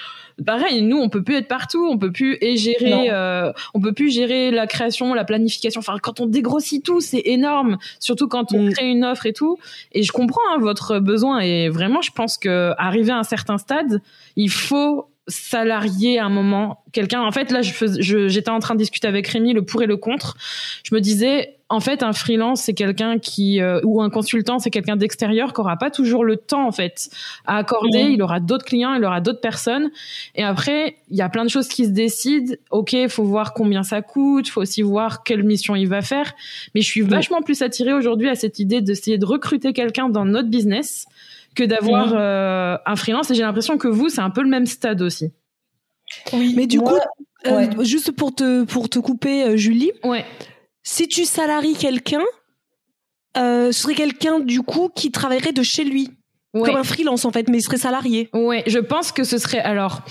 pareil, nous, on peut plus être partout, on peut plus et gérer, euh, on peut plus gérer la création, la planification. Enfin, quand on dégrossit tout, c'est énorme, surtout quand on mm. crée une offre et tout. Et je comprends hein, votre besoin et vraiment, je pense que arriver à un certain stade, il faut salarié à un moment quelqu'un en fait là je j'étais en train de discuter avec Rémi le pour et le contre. Je me disais en fait un freelance c'est quelqu'un qui euh, ou un consultant c'est quelqu'un d'extérieur qui aura pas toujours le temps en fait à accorder. Il aura d'autres clients il aura d'autres personnes. Et après il y a plein de choses qui se décident. Ok il faut voir combien ça coûte. Faut aussi voir quelle mission il va faire. Mais je suis vachement plus attirée aujourd'hui à cette idée d'essayer de recruter quelqu'un dans notre business que d'avoir euh, un freelance. Et j'ai l'impression que vous, c'est un peu le même stade aussi.
Oui, mais du coup, euh, juste pour te, pour te couper, euh, Julie,
ouais.
si tu salaries quelqu'un, ce serait quelqu'un du coup qui travaillerait de chez lui. Comme un freelance en fait, mais il serait salarié.
Ouais, je pense que ce serait alors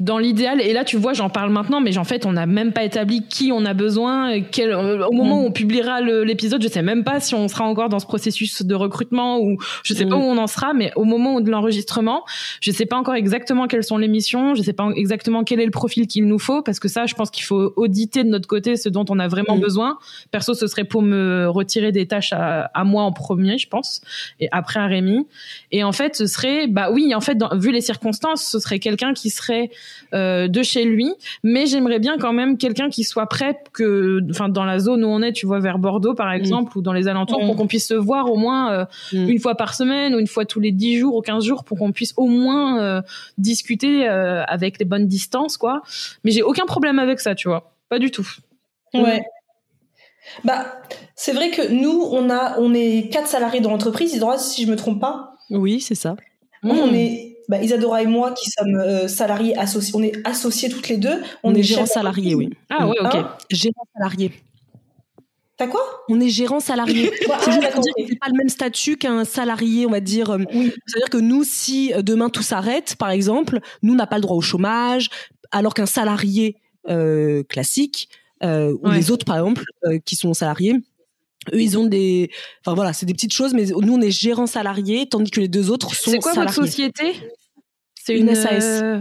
dans l'idéal, et là tu vois, j'en parle maintenant, mais en fait, on n'a même pas établi qui on a besoin. Quel, euh, au moment où on publiera l'épisode, je sais même pas si on sera encore dans ce processus de recrutement ou je sais pas où on en sera, mais au moment de l'enregistrement, je sais pas encore exactement quelles sont les missions, je sais pas exactement quel est le profil qu'il nous faut, parce que ça, je pense qu'il faut auditer de notre côté ce dont on a vraiment besoin. Perso, ce serait pour me retirer des tâches à, à, moi en premier, je pense, et après à Rémi. Et en fait, ce serait, bah oui, en fait, dans, vu les circonstances, ce serait quelqu'un qui serait euh, de chez lui, mais j'aimerais bien quand même quelqu'un qui soit prêt que, enfin, dans la zone où on est, tu vois, vers Bordeaux par exemple, ou dans les alentours, pour mm. qu'on puisse se voir au moins euh, mm. une fois par semaine ou une fois tous les 10 jours ou 15 jours, pour qu'on puisse au moins euh, discuter avec les bonnes distances, quoi. Mais j'ai aucun problème avec ça, tu vois, pas du tout.
Ouais. Bah, c'est vrai que nous, on a, on est quatre salariés dans l'entreprise, si je me trompe pas.
Oui, c'est ça.
On mm. est bah, Isadora et moi qui sommes euh, salariés associés, on est associés toutes les deux.
On, est gérants salariés, oui.
Ah ouais, ok.
Hein gérant salarié.
T'as quoi?
On est gérant salarié. c'est pas le même statut qu'un salarié, on va dire. Euh, c'est-à-dire que nous, si euh, demain tout s'arrête, par exemple, nous n'a pas le droit au chômage, alors qu'un salarié classique ou les autres, par exemple, qui sont salariés, eux, ils ont des, enfin voilà, c'est des petites choses, mais nous, on est gérant salarié, tandis que les deux autres sont
C'est quoi
votre
société?
C'est une, SAS. Euh,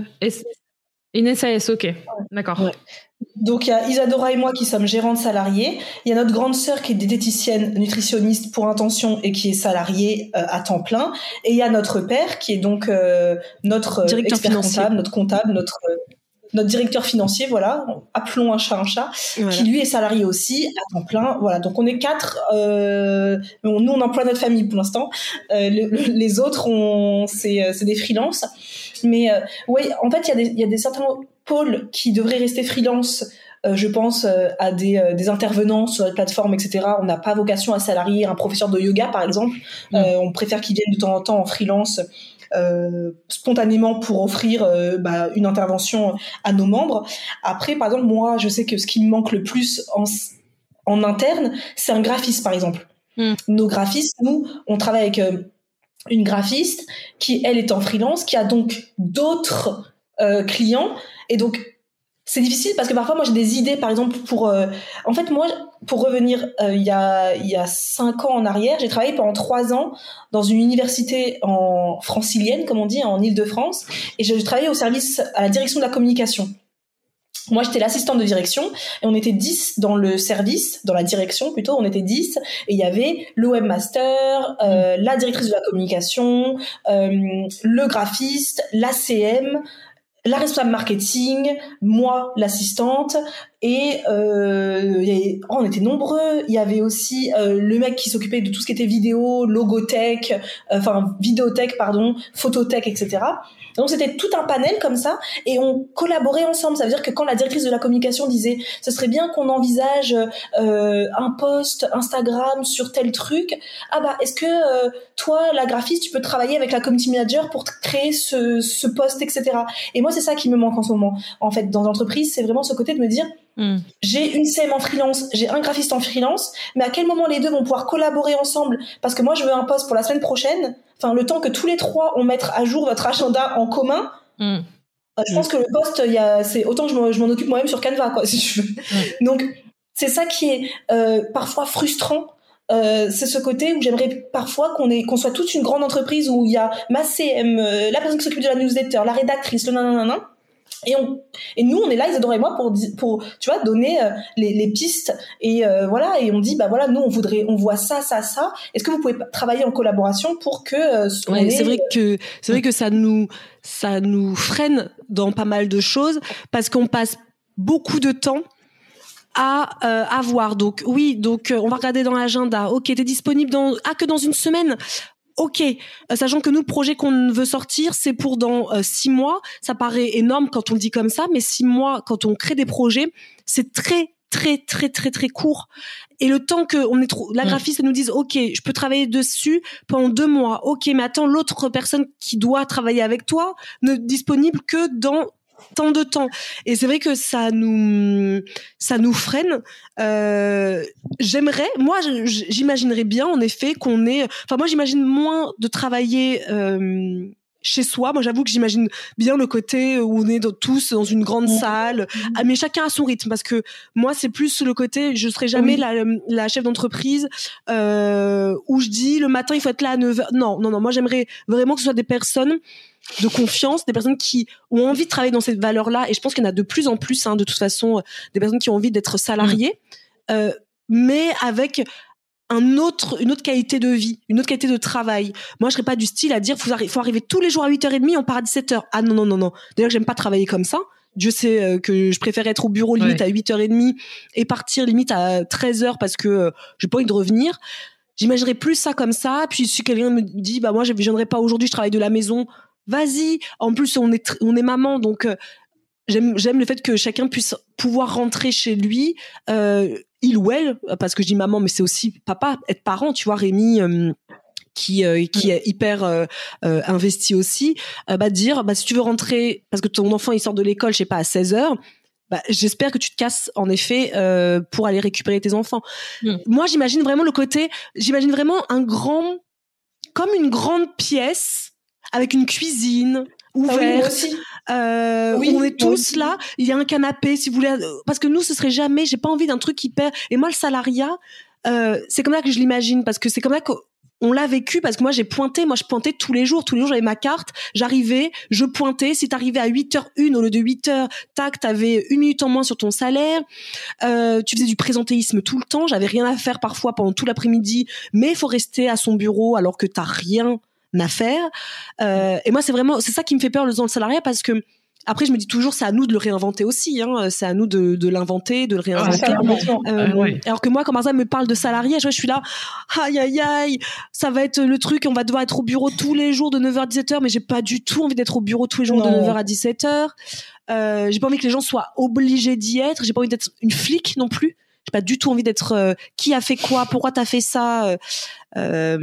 une SAS, ok, d'accord.
Donc il y a Isadora et moi qui sommes gérantes salariées. Il y a notre grande sœur qui est diététicienne nutritionniste pour intention et qui est salariée euh, à temps plein. Et il y a notre père qui est donc euh, notre
directeur financier,
comptable, notre comptable, notre notre directeur financier, voilà, appelons un chat un chat, qui lui est salarié aussi à temps plein. Voilà, donc on est quatre. Euh, nous, on emploie notre famille pour l'instant. Euh, les autres, on, c'est, euh, c'est des freelances. Mais euh, oui, en fait, il y a des, il y a des certains pôles qui devraient rester freelance euh, je pense euh, à des, euh, des, intervenants sur les plateformes, etc. On n'a pas vocation à salarier un professeur de yoga, par exemple. Mm. on préfère qu'il vienne de temps en temps en freelance. Spontanément pour offrir bah, une intervention à nos membres. Après, par exemple, moi, je sais que ce qui me manque le plus en, en interne, c'est un graphiste, par exemple. Mm. Nos graphistes, nous, on travaille avec une graphiste qui, elle, est en freelance, qui a donc d'autres clients. Et donc, c'est difficile parce que parfois moi j'ai des idées par exemple pour euh, en fait moi pour revenir euh, il y a il y a cinq ans en arrière j'ai travaillé pendant trois ans dans une université en francilienne comme on dit en Île-de-France et je travaillais au service à la direction de la communication. Moi, j'étais l'assistante de direction et on était 10 dans le service, dans la direction plutôt, on était 10 et il y avait le webmaster, euh, la directrice de la communication, euh, le graphiste, l'ACM, la responsable marketing, moi l'assistante et euh, oh, on était nombreux. Il y avait aussi euh, le mec qui s'occupait de tout ce qui était vidéo, logothèque, euh, enfin vidéothèque pardon, photothèque, etc. Donc c'était tout un panel comme ça et on collaborait ensemble. Ça veut dire que quand la directrice de la communication disait ce serait bien qu'on envisage euh, un post Instagram sur tel truc, ah bah est-ce que euh, toi la graphiste tu peux travailler avec la community manager pour créer ce, ce post etc. Et moi c'est ça qui me manque en ce moment. En fait dans l'entreprise c'est vraiment ce côté de me dire hmm. j'ai une CM en freelance, j'ai un graphiste en freelance, mais à quel moment les deux vont pouvoir collaborer ensemble? Parce que moi je veux un post pour la semaine prochaine enfin le temps que tous les trois on mette à jour votre agenda en commun. Mm. Euh, je pense que le poste, il y a, c'est autant que je m'en occupe moi-même sur Canva, quoi, si tu veux. Donc c'est ça qui est euh, parfois frustrant. Euh, c'est ce côté où j'aimerais parfois qu'on soit toute une grande entreprise où il y a ma CM, la personne qui s'occupe de la newsletter, la rédactrice, le nanana, et, on, et nous, on est là, Isadora et moi, pour, pour tu vois, donner euh, les, les, pistes. Et euh, voilà, et on dit, bah voilà, nous, on voudrait, on voit ça, ça, ça. Est-ce que vous pouvez travailler en collaboration pour que euh,
ouais, c'est vrai que c'est vrai que ça nous ça nous freine dans pas mal de choses parce qu'on passe beaucoup de temps à euh, avoir. Donc oui, donc on va regarder dans l'agenda. Ok, t'es disponible dans ah que dans une semaine ok, euh, sachant que nous, le projet qu'on veut sortir, c'est pour dans euh, six mois. Ça paraît énorme quand on le dit comme ça, mais six mois, quand on crée des projets, c'est très très très très très court. Et le temps que on est trop la graphiste nous dise ok je peux travailler dessus pendant deux mois. Ok mais attends l'autre personne qui doit travailler avec toi ne disponible que dans tant de temps. Et c'est vrai que ça nous, ça nous freine. Euh, j'aimerais, moi, j'imaginerais bien, en effet, qu'on ait, enfin, moi, j'imagine moins de travailler, euh, chez soi. Moi, j'avoue que j'imagine bien le côté où on est tous dans une grande salle, ah, mais chacun a son rythme. Parce que moi, c'est plus le côté, je serai jamais la, la, chef d'entreprise euh, où je dis le matin, il faut être là à 9h. Non, non, non. Moi, j'aimerais vraiment que ce soit des personnes de confiance, des personnes qui ont envie de travailler dans cette valeur-là. Et je pense qu'il y en a de plus en plus, hein, de toute façon, des personnes qui ont envie d'être salariées, euh, mais avec un autre, une autre qualité de vie, une autre qualité de travail. Moi, je serais pas du style à dire, faut, faut arriver tous les jours à 8h30, on part à 17h. Ah non, non, non, non. D'ailleurs, j'aime pas travailler comme ça. Dieu sait euh, que je préfère être au bureau limite à 8h30 et partir limite à 13h parce que euh, j'ai pas envie de revenir. J'imaginerais plus ça comme ça. Puis si quelqu'un me dit, bah moi je viendrai pas aujourd'hui, je travaille de la maison, vas-y. En plus, on est on est maman, donc euh, j'aime j'aime le fait que chacun puisse pouvoir rentrer chez lui, euh, il ou elle, parce que je dis maman, mais c'est aussi papa, être parent. Tu vois, Rémi. Euh, qui qui est hyper investi aussi bah dire bah si tu veux rentrer parce que ton enfant il sort de l'école je sais pas à 16 heures bah, j'espère que tu te casses en effet pour aller récupérer tes enfants. Mm. Moi, j'imagine vraiment le côté, j'imagine vraiment un grand, comme une grande pièce avec une cuisine ouverte.
Ah
oui, euh, on est tous là. Il y a un canapé, si vous voulez. Parce que nous, ce serait jamais. J'ai pas envie d'un truc hyper. Et moi, le salariat, euh, c'est comme ça que je l'imagine, parce que c'est comme ça qu'on l'a vécu parce que moi j'ai pointé, moi je pointais tous les jours, tous les jours j'avais ma carte, j'arrivais, je pointais, si t'arrivais à 8h1 au lieu de 8h, tac, t'avais une minute en moins sur ton salaire, euh, tu faisais du présentéisme tout le temps, j'avais rien à faire parfois pendant tout l'après-midi, mais il faut rester à son bureau alors que t'as rien affaire. Euh, et moi, c'est vraiment, c'est ça qui me fait peur dans le salariat parce que après, je me dis toujours, c'est à nous de le réinventer aussi. Hein. C'est à nous de, de l'inventer, de le réinventer. euh, Alors que moi, quand Marza me parle de salarié, je, suis là, aïe aïe aïe, ça va être le truc, on va devoir être au bureau tous les jours de 9h à 17h, mais j'ai pas du tout envie d'être au bureau tous les jours de 9h à 17h. Euh, j'ai pas envie que les gens soient obligés d'y être. J'ai pas envie d'être une flic non plus. Pas du tout envie d'être euh, qui a fait quoi, pourquoi t'as fait ça. Euh,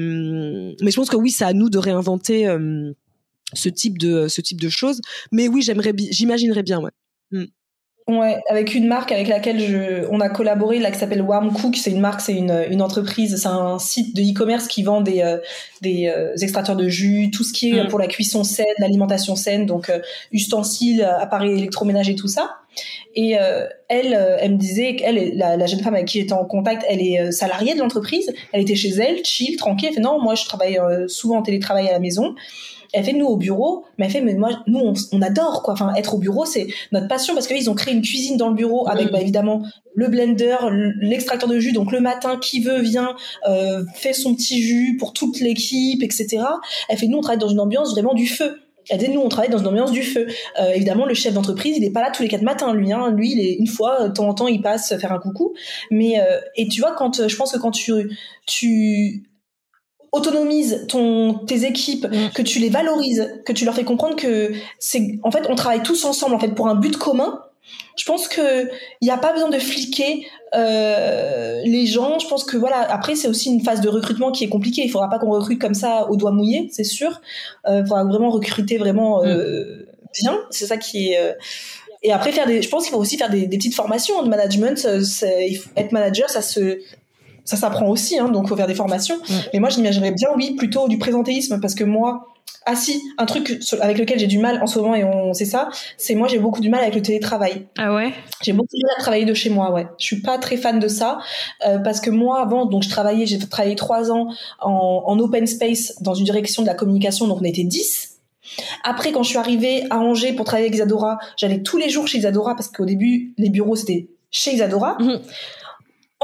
mais je pense que oui, c'est à nous de réinventer ce type de choses. Mais oui, j'aimerais, j'imaginerais bien, ouais. Mm.
Ouais, avec une marque avec laquelle je, on a collaboré là qui s'appelle Warm Cook. C'est une marque, c'est une, une entreprise, c'est un site de e-commerce qui vend des euh, des euh, extracteurs de jus, tout ce qui est mm. pour la cuisson saine, l'alimentation saine, donc euh, ustensiles, appareils électroménagers, tout ça. Et elle, elle me disait qu'elle, la, la jeune femme avec qui j'étais en contact, elle est salariée de l'entreprise. Elle était chez elle, chill, tranquille. Elle fait non, moi je travaille souvent en télétravail à la maison. Elle fait nous au bureau, mais elle fait mais moi nous on, adore quoi. Enfin être au bureau c'est notre passion parce qu'ils ont créé une cuisine dans le bureau avec bah, évidemment le blender, l'extracteur de jus. Donc le matin qui veut vient euh, fait son petit jus pour toute l'équipe, etc. Elle fait nous on travaille dans une ambiance vraiment du feu. Elle dit nous on travaille dans une ambiance du feu. Euh, évidemment le chef d'entreprise il est pas là tous les quatre matins lui. Hein. Lui il est une fois de temps en temps il passe faire un coucou. Mais euh, et tu vois quand je pense que quand tu autonomise ton tes équipes, mm. que tu les valorises, que tu leur fais comprendre que c'est en fait on travaille tous ensemble en fait pour un but commun. Je pense que il n'y a pas besoin de fliquer euh, les gens. Je pense que voilà. Après, c'est aussi une phase de recrutement qui est compliquée. Il faudra pas qu'on recrute comme ça au doigt mouillé, c'est sûr. Euh, il faudra vraiment recruter vraiment euh, mm. bien. C'est ça qui est. Euh, et après faire des. Je pense qu'il faut aussi faire des, des petites formations de management. Être manager, ça se ça s'apprend aussi, hein, donc faut faire des formations. Mais moi, j'imaginerais bien, oui, plutôt du présentéisme, parce que moi, ah si, un truc avec lequel j'ai du mal en ce moment et on sait ça, c'est moi j'ai beaucoup du mal avec le télétravail.
Ah ouais?
J'ai beaucoup de mal à travailler de chez moi, ouais. Je suis pas très fan de ça euh, parce que moi avant, donc je travaillais, j'ai travaillé trois ans en, en open space dans une direction de la communication, donc on était 10. Après, quand je suis arrivée à Angers pour travailler avec Isadora, j'allais tous les jours chez Isadora parce qu'au début, les bureaux c'était chez Isadora. Mm.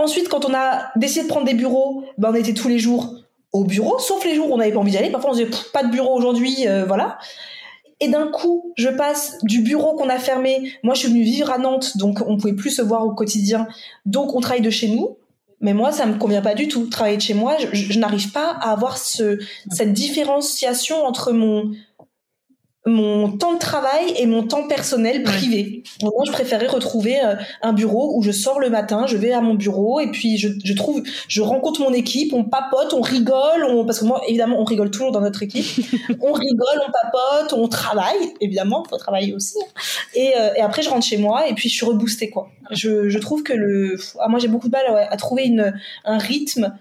Ensuite, quand on a décidé de prendre des bureaux, ben on était tous les jours au bureau, sauf les jours où on n'avait pas envie d'y aller. Parfois, on se disait pas de bureau aujourd'hui, euh, voilà. Et d'un coup, je passe du bureau qu'on a fermé. Moi, je suis venue vivre à Nantes, donc on pouvait plus se voir au quotidien. Donc, on travaille de chez nous. Mais moi, ça me convient pas du tout. Travailler de chez moi, je, je n'arrive pas à avoir ce, cette différenciation entre mon, mon temps de travail et mon temps personnel privé. moi, je préférais retrouver euh, un bureau où je sors le matin, je vais à mon bureau et puis je, je trouve, je rencontre mon équipe, on papote, on rigole, on, parce que moi, évidemment, on rigole toujours dans notre équipe. on rigole, on papote, on travaille, évidemment, faut travailler aussi. Et, euh, et, après, je rentre chez moi et puis je suis reboostée, quoi. Je, je trouve que le, ah, moi, j'ai beaucoup de mal à trouver une, un rythme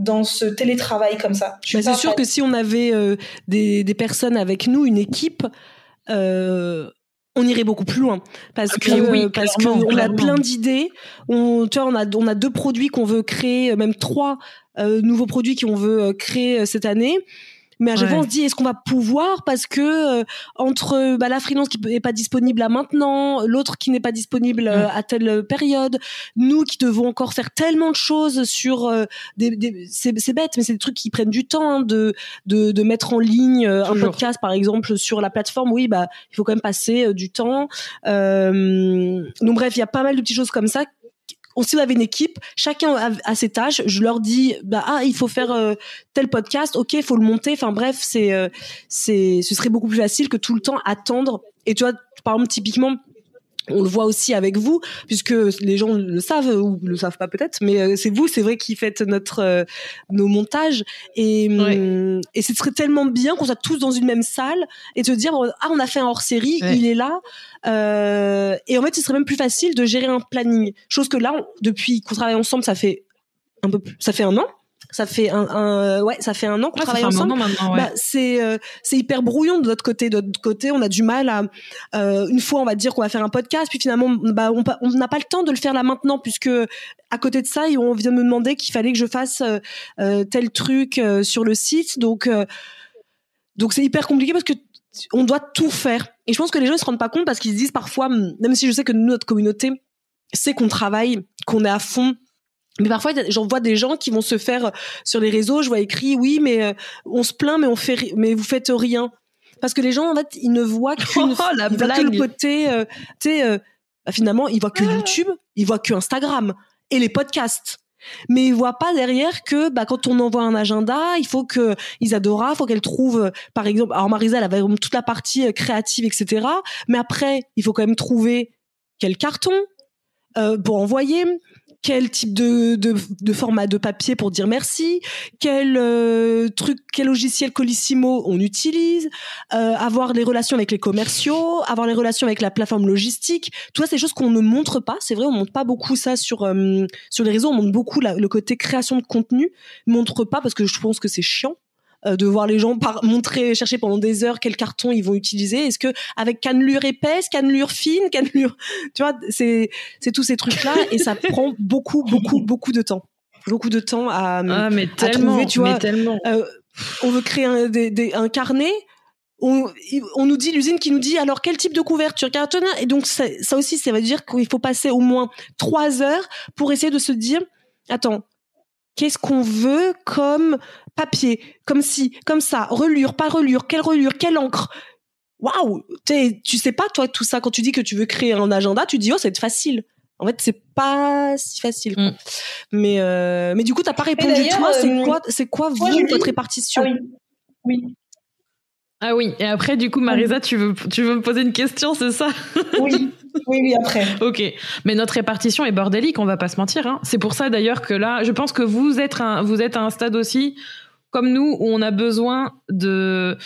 dans ce télétravail comme ça.
Bah, c'est sûr que si on avait euh, des, des, personnes avec nous, une équipe, euh, on irait beaucoup plus loin parce ah, que oui, parce qu'on a plein d'idées. On, tu vois, on a on a deux produits qu'on veut créer, même trois euh, nouveaux produits qu'on veut créer cette année mais à chaque fois on se dit est-ce qu'on va pouvoir parce que euh, entre bah, la freelance qui n'est pas disponible là maintenant, l'autre qui n'est pas disponible euh, à telle période, nous qui devons encore faire tellement de choses sur euh, des, des c'est, bête mais c'est des trucs qui prennent du temps hein, de, de, de mettre en ligne un podcast par exemple sur la plateforme oui bah il faut quand même passer du temps. Donc bref il y a pas mal de petites choses comme ça on si vous avez une équipe, chacun a, ses tâches. Je leur dis, bah ah, il faut faire euh, tel podcast, ok, il faut le monter. Enfin bref, c'est euh, c'est ce serait beaucoup plus facile que tout le temps attendre. Et tu vois, par exemple, typiquement, on le voit aussi avec vous, puisque les gens le savent ou le savent pas peut-être, mais euh, c'est vous, c'est vrai, qui faites notre euh, nos montages. Et hum, et ce serait tellement bien qu'on soit tous dans une même salle et te dire ah on a fait un hors série, il est là. Euh, et en fait ce serait même plus facile de gérer un planning, chose que là depuis qu'on travaille ensemble ça fait un peu plus, ça fait un an ça fait un, un, ouais, ça fait un an qu'on travaille ensemble. Bah, c'est euh, c'est hyper brouillon de notre côté. De notre côté, on a du mal à euh, une fois on va dire qu'on va faire un podcast, puis finalement bah on n'a pas le temps de le faire là maintenant puisque à côté de ça, on vient me demander qu'il fallait que je fasse euh, tel truc sur le site. Donc donc c'est hyper compliqué parce que on doit tout faire. Et je pense que les gens ne se rendent pas compte parce qu'ils se disent parfois, même si je sais que notre communauté c'est qu'on travaille, qu'on est à fond mais parfois, j'en vois des gens qui vont se faire sur les réseaux. Je vois écrit, oui, mais euh, on se plaint, mais on fait, mais vous faites rien. Parce que les gens, en fait, ils ne voient qu'une, oh, la que le côté, euh, tu sais, euh, bah, finalement, ils voient que ah. YouTube, ils voient que Instagram et les podcasts. mais ils voient pas derrière que bah quand on envoie un agenda, il faut que Isadora, faut qu'elle trouve par exemple alors Marisa elle avait toute la partie euh, créative etc. Mais après il faut quand même trouver quel carton euh, pour envoyer, quel type de, de, de, format de papier pour dire merci, quel euh, truc, quel logiciel Colissimo on utilise, euh, avoir les relations avec les commerciaux, avoir les relations avec la plateforme logistique. Tout ça, c'est des choses qu'on ne montre pas. C'est vrai, on montre pas beaucoup ça sur euh, sur les réseaux. On montre beaucoup le côté création de contenu, montre pas parce que je pense que c'est chiant de voir les gens par montrer, chercher pendant des heures quel carton ils vont utiliser. Est-ce que avec cannelure épaisse, cannelure fine, cannelure, tu vois, c'est c'est tous ces trucs là et ça prend beaucoup beaucoup beaucoup de temps, beaucoup de temps à,
ah, mais tellement, trouver, tu vois. tellement. Euh,
on veut créer un, des, un carnet. On, on, nous dit l'usine qui nous dit alors quel type de couverture et donc ça, ça aussi ça veut dire qu'il faut passer au moins trois heures pour essayer de se dire attends qu'est-ce qu'on veut comme papier, comme si, comme ça, relure, pas relure, quelle relure, quelle encre. Waouh, tu sais pas toi tout ça quand tu dis que tu veux créer un agenda, tu dis oh c'est facile. En fait, c'est pas si facile. Mm. Mais euh, mais du coup, t'as pas répondu toi. C'est euh, quoi c'est quoi vous votre répartition?
Ah oui. oui.
Ah oui. Et après, du coup, Marisa, tu veux tu veux me poser une question, c'est ça?
Oui. Oui, oui, après.
ok. Mais notre répartition est bordélique, on va pas se mentir. Hein. C'est pour ça d'ailleurs que là, je pense que vous êtes, un, vous êtes à un stade aussi comme nous où on a besoin de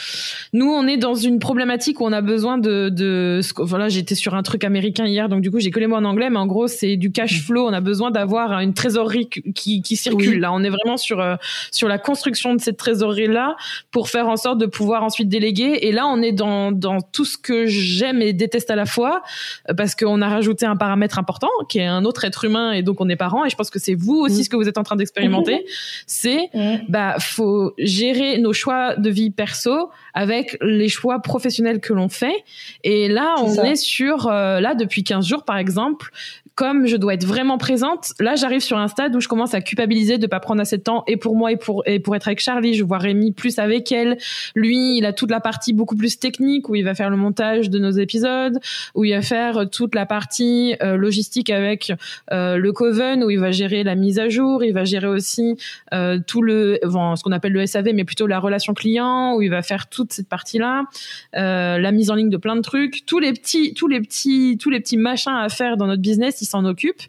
nous on est dans une problématique où on a besoin de de voilà j'étais sur un truc américain hier donc du coup j'ai que les mots en anglais mais en gros c'est du cash mm. flow on a besoin d'avoir une trésorerie qui qui circule là on est vraiment sur euh, sur la construction de cette trésorerie là pour faire en sorte de pouvoir ensuite déléguer et là on est dans dans tout ce que j'aime et déteste à la fois euh, parce qu'on a rajouté un paramètre important qui est un autre être humain et donc on est parents et je pense que c'est vous aussi mm. ce que vous êtes en train d'expérimenter c'est mm. bah faut gérer nos choix de vie perso avec les choix professionnels que l'on fait. Et là, on est sur, euh, là, depuis 15 jours, par exemple, comme je dois être vraiment présente, là j'arrive sur un stade où je commence à culpabiliser de pas prendre assez de temps et pour moi et pour et pour être avec Charlie, je vois Rémi plus avec elle. Lui, il a toute la partie beaucoup plus technique où il va faire le montage de nos épisodes, où il va faire toute la partie euh, logistique avec euh, le Coven où il va gérer la mise à jour, il va gérer aussi euh, tout le bon, ce qu'on appelle le SAV mais plutôt la relation client où il va faire toute cette partie-là, la mise en ligne de plein de trucs, tous les petits tous les petits tous les petits machins à faire dans notre business s'en occupe.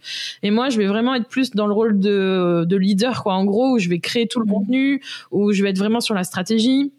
Et moi, je vais vraiment être plus dans le rôle de, de leader, quoi. En gros, où je vais créer tout le mmh. contenu, où je vais être vraiment sur la stratégie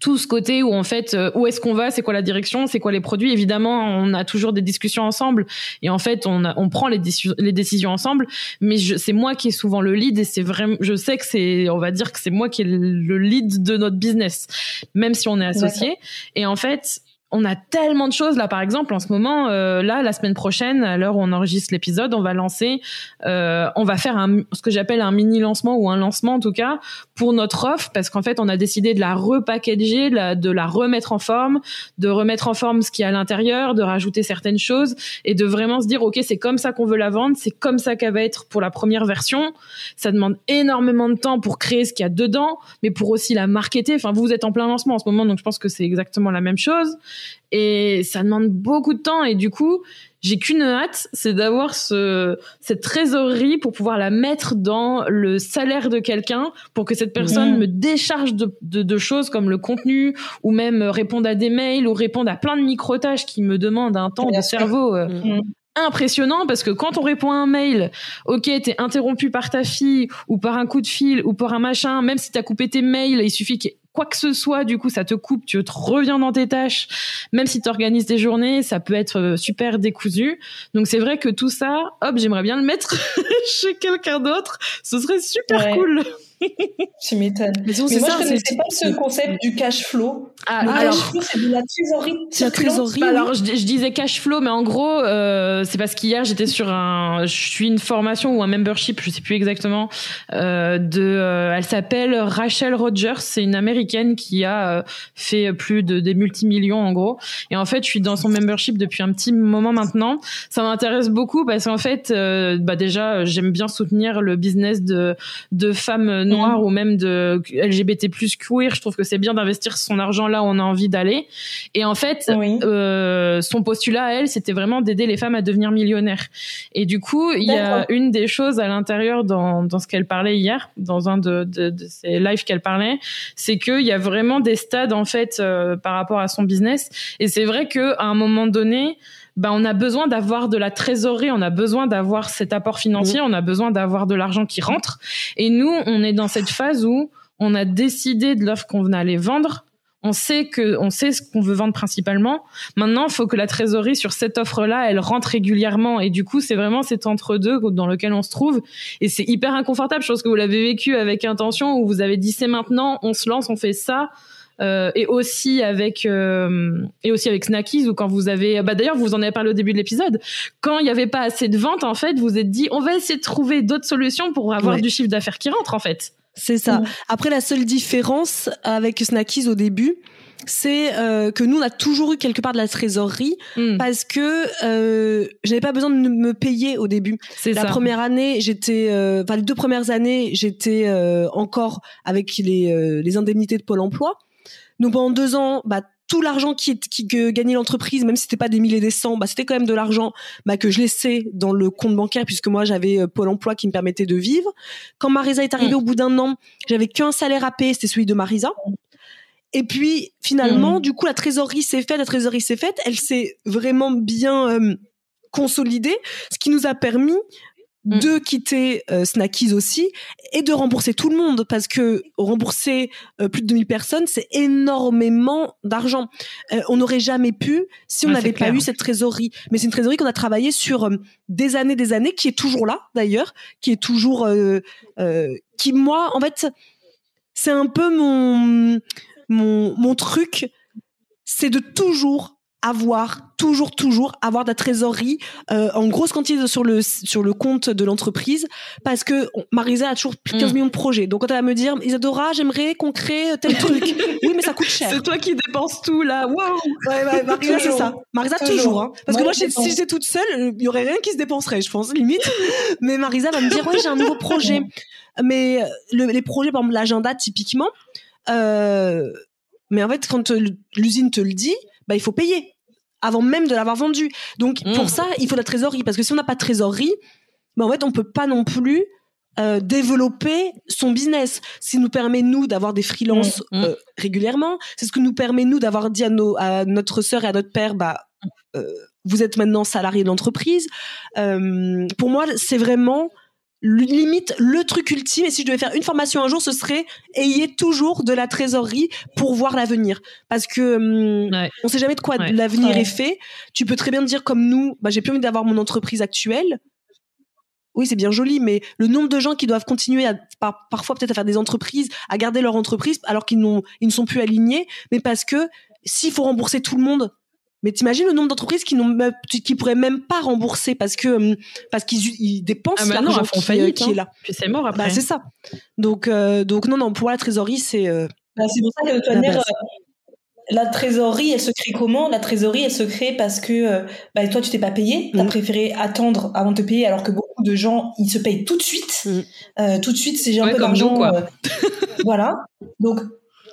tout ce côté où en fait euh, où est-ce qu'on va c'est quoi la direction c'est quoi les produits évidemment on a toujours des discussions ensemble et en fait on, on prend les, les décisions ensemble mais c'est moi qui ai souvent le lead et c'est vraiment je sais que c'est on va dire que c'est moi qui ai le lead de notre business même si on est associé et en fait on a tellement de choses là par exemple en ce moment euh, là la semaine prochaine à l'heure où on enregistre l'épisode on va lancer euh, on va faire un, ce que j'appelle un mini lancement ou un lancement en tout cas pour notre offre parce qu'en fait on a décidé de la repackager de la remettre en forme de remettre en forme ce qui est à l'intérieur de rajouter certaines choses et de vraiment se dire ok c'est comme ça qu'on veut la vendre c'est comme ça qu'elle va être pour la première version. Ça demande énormément de temps pour créer ce qu'il y a dedans mais pour aussi la marketer. Enfin vous êtes en plein lancement en ce moment donc je pense que c'est exactement la même chose et ça demande beaucoup de temps. Et du coup j'ai qu'une hâte c'est d'avoir ce cette trésorerie pour pouvoir la mettre dans le salaire de quelqu'un pour que cette personne me décharge de, de, choses comme le contenu ou même répondre à des mails ou répondre à plein de micro-tâches qui me demandent un temps de cerveau euh, mm. impressionnant parce que quand on répond à un mail, ok, t'es interrompu par ta fille ou par un coup de fil ou par un machin, même si t'as coupé tes mails, il suffit qu'il quoi que ce soit, du coup, ça te coupe, tu te reviens dans tes tâches. Même si tu organises des journées, ça peut être euh, super décousu. Donc c'est vrai que tout ça, hop, j'aimerais bien le mettre chez quelqu'un d'autre. Ce serait super cool.
tu m'étonnes. Mais, moi, je je connaissais pas ce concept du cash flow. Ah, le cash flow, c'est de la trésorerie. La trésorerie.
alors, je, disais cash flow, mais en gros, euh, c'est parce qu'hier, j'étais sur un, je suis une formation ou un membership, je sais plus exactement, euh, de, euh, elle s'appelle Rachel Rogers. C'est une américaine qui a euh, fait plus de des multimillions, en gros. Et en fait, je suis dans son membership depuis un petit moment maintenant. Ça m'intéresse beaucoup parce qu'en fait, bah déjà, j'aime bien soutenir le business de, de femmes noires ou même de LGBT plus queer. Je trouve que c'est bien d'investir son argent là où on a envie d'aller. Et en fait, euh, son postulat à elle, c'était vraiment d'aider les femmes à devenir millionnaires. Et du coup, il y a une des choses à l'intérieur dans, dans ce qu'elle parlait hier, dans un de, de, de ces lives qu'elle parlait, c'est qu'il y a vraiment des stades en fait euh, par rapport à son business. Et c'est vrai que à un moment donné, ben on a besoin d'avoir de la trésorerie, on a besoin d'avoir cet apport financier, on a besoin d'avoir de l'argent qui rentre. Et nous, on est dans cette phase où on a décidé de l'offre qu'on venait aller vendre. On sait que, on sait ce qu'on veut vendre principalement. Maintenant, il faut que la trésorerie sur cette offre-là, elle rentre régulièrement. Et du coup, c'est vraiment cet entre-deux dans lequel on se trouve. Et c'est hyper inconfortable. Je pense que vous l'avez vécu avec intention où vous avez dit c'est maintenant, on se lance, on fait ça. Euh, et aussi avec euh, et aussi avec Snackies ou quand vous avez bah d'ailleurs vous en avez parlé au début de l'épisode quand il n'y avait pas assez de ventes en fait vous êtes dit on va essayer de trouver d'autres solutions pour avoir du chiffre d'affaires qui rentre en fait
c'est ça après la seule différence avec Snackies au début c'est euh, que nous on a toujours eu quelque part de la trésorerie hmm. parce que euh, j'avais pas besoin de me payer au début. C'est la première année, j'étais, enfin les deux premières années, j'étais encore avec les, les indemnités de Pôle Emploi. Donc pendant deux ans, bah, tout l'argent qui, qui que gagnait l'entreprise, même si c'était pas des milliers et des cents, bah, c'était quand même de l'argent bah, que je laissais dans le compte bancaire puisque moi j'avais euh, Pôle Emploi qui me permettait de vivre. Quand Marisa est arrivée mm. au bout d'un an, j'avais qu'un salaire à payer, c'était celui de Marisa. Et puis finalement, mm. du coup, la trésorerie s'est faite, la trésorerie s'est faite, elle s'est vraiment bien euh, consolidée, ce qui nous a permis Mm. de quitter euh, Snackies aussi et de rembourser tout le monde parce que rembourser euh, plus de 2000 personnes c'est énormément d'argent. Euh, on n'aurait jamais pu si on n'avait pas eu cette trésorerie. Mais c'est une trésorerie qu'on a travaillé sur euh, des années des années qui est toujours là d'ailleurs, qui est toujours qui moi en fait c'est un peu mon mon mon truc c'est de toujours avoir toujours toujours avoir de la trésorerie euh, en grosse quantité sur le sur le compte de l'entreprise parce que Marisa a toujours 15 mm. millions de projets. Donc quand elle va me dire Isadora j'aimerais qu'on crée tel truc. Oui mais ça coûte cher.
C'est toi qui dépenses tout là. Waouh.
Ouais, Marisa c'est ça. Marisa toujours, hein. parce que moi si j'étais toute seule il y aurait rien qui se dépenserait je pense limite. Mais Marisa va me dire ouais j'ai un nouveau projet. Mais les projets par exemple l'agenda typiquement euh, mais en fait quand l'usine te le dit bah il faut payer avant même de l'avoir vendu. Donc pour mmh. ça, il faut de la trésorerie parce que si on n'a pas de trésorerie, bah en fait on peut pas non plus euh, développer son business. Ce qui nous permet nous d'avoir des freelances mmh. euh, régulièrement, c'est ce que nous permet nous d'avoir dit à, nos, à notre sœur et à notre père, bah euh, vous êtes maintenant salarié de l'entreprise. pour moi, c'est vraiment limite le truc ultime et si je devais faire une formation un jour ce serait ayez toujours de la trésorerie pour voir l'avenir. Parce que hum, on sait jamais de quoi l'avenir est fait. Tu peux très bien dire comme nous bah j'ai plus envie d'avoir mon entreprise actuelle. Oui, c'est bien joli, mais le nombre de gens qui doivent continuer à, parfois peut-être à faire des entreprises, à garder leur entreprise alors qu'ils n'ont, ils ne sont plus alignés, mais parce que s'il faut rembourser tout le monde, mais t'imagines le nombre d'entreprises qui n'ont qui pourraient même pas rembourser parce que hum, parce qu'ils dépensent ah bah l'argent qui, euh, qui, est là.
Puis c'est mort après.
Bah, c'est ça. Donc euh, donc non non pour la trésorerie c'est. Euh,
bah, c'est pour ça que de toute manière la trésorerie, elle se crée comment? La trésorerie, elle se crée parce que bah, toi, tu t'es pas payé. Tu as mmh. préféré attendre avant de te payer, alors que beaucoup de gens, ils se payent tout de suite. Mmh. tout de suite, c'est j'ai un peu d'argent. voilà. Donc,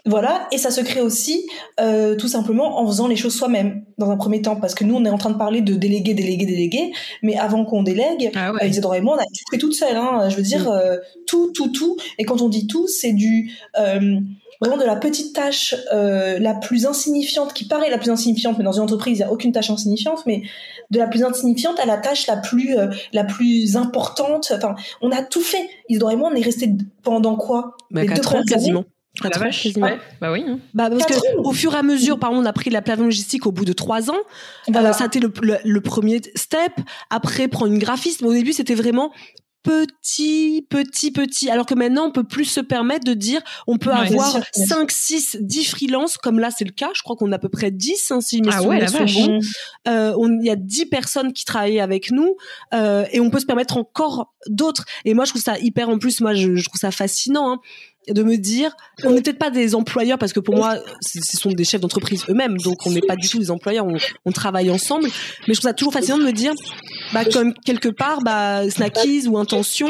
voilà, et ça se crée aussi euh, tout simplement en faisant les choses soi-même dans un premier temps, parce que nous on est en train de parler de déléguer, déléguer, déléguer, mais avant qu'on délègue, ah ouais. euh, et moi on a tout fait toute seule. Hein, je veux dire mm. euh, tout, tout, tout. Et quand on dit tout, c'est du euh, vraiment de la petite tâche euh, la plus insignifiante, qui paraît la plus insignifiante, mais dans une entreprise il n'y a aucune tâche insignifiante, mais de la plus insignifiante à la tâche la plus la plus importante. Enfin, on a tout fait. Isidore et moi on est resté pendant quoi?
Bah, deux quasiment.
Ah, la vache, bah oui. Hein.
Bah parce que au fur et à mesure, par exemple, on a pris la plateforme logistique au bout de trois ans. Voilà. Euh, ça a été le, le, premier step. Après, prendre une graphiste. Mais au début, c'était vraiment petit, petit, petit. Alors que maintenant, on peut plus se permettre de dire, on peut avoir 5, 6, 10 freelances, comme là, c'est le cas. Je crois qu'on a à peu près 10, hein, si mes ah ouais, bon. Euh, il y a 10 personnes qui travaillent avec nous, euh, et on peut se permettre encore d'autres. Et moi, je trouve ça hyper, en plus, moi, je, je trouve ça fascinant, hein. De me dire, on n'est peut-être pas des employeurs parce que pour moi, ce sont des chefs d'entreprise eux-mêmes, donc on n'est pas du tout des employeurs, on, travaille ensemble. Mais je trouve ça toujours fascinant de me dire, bah comme quelque part, bah Snackies ou Intention,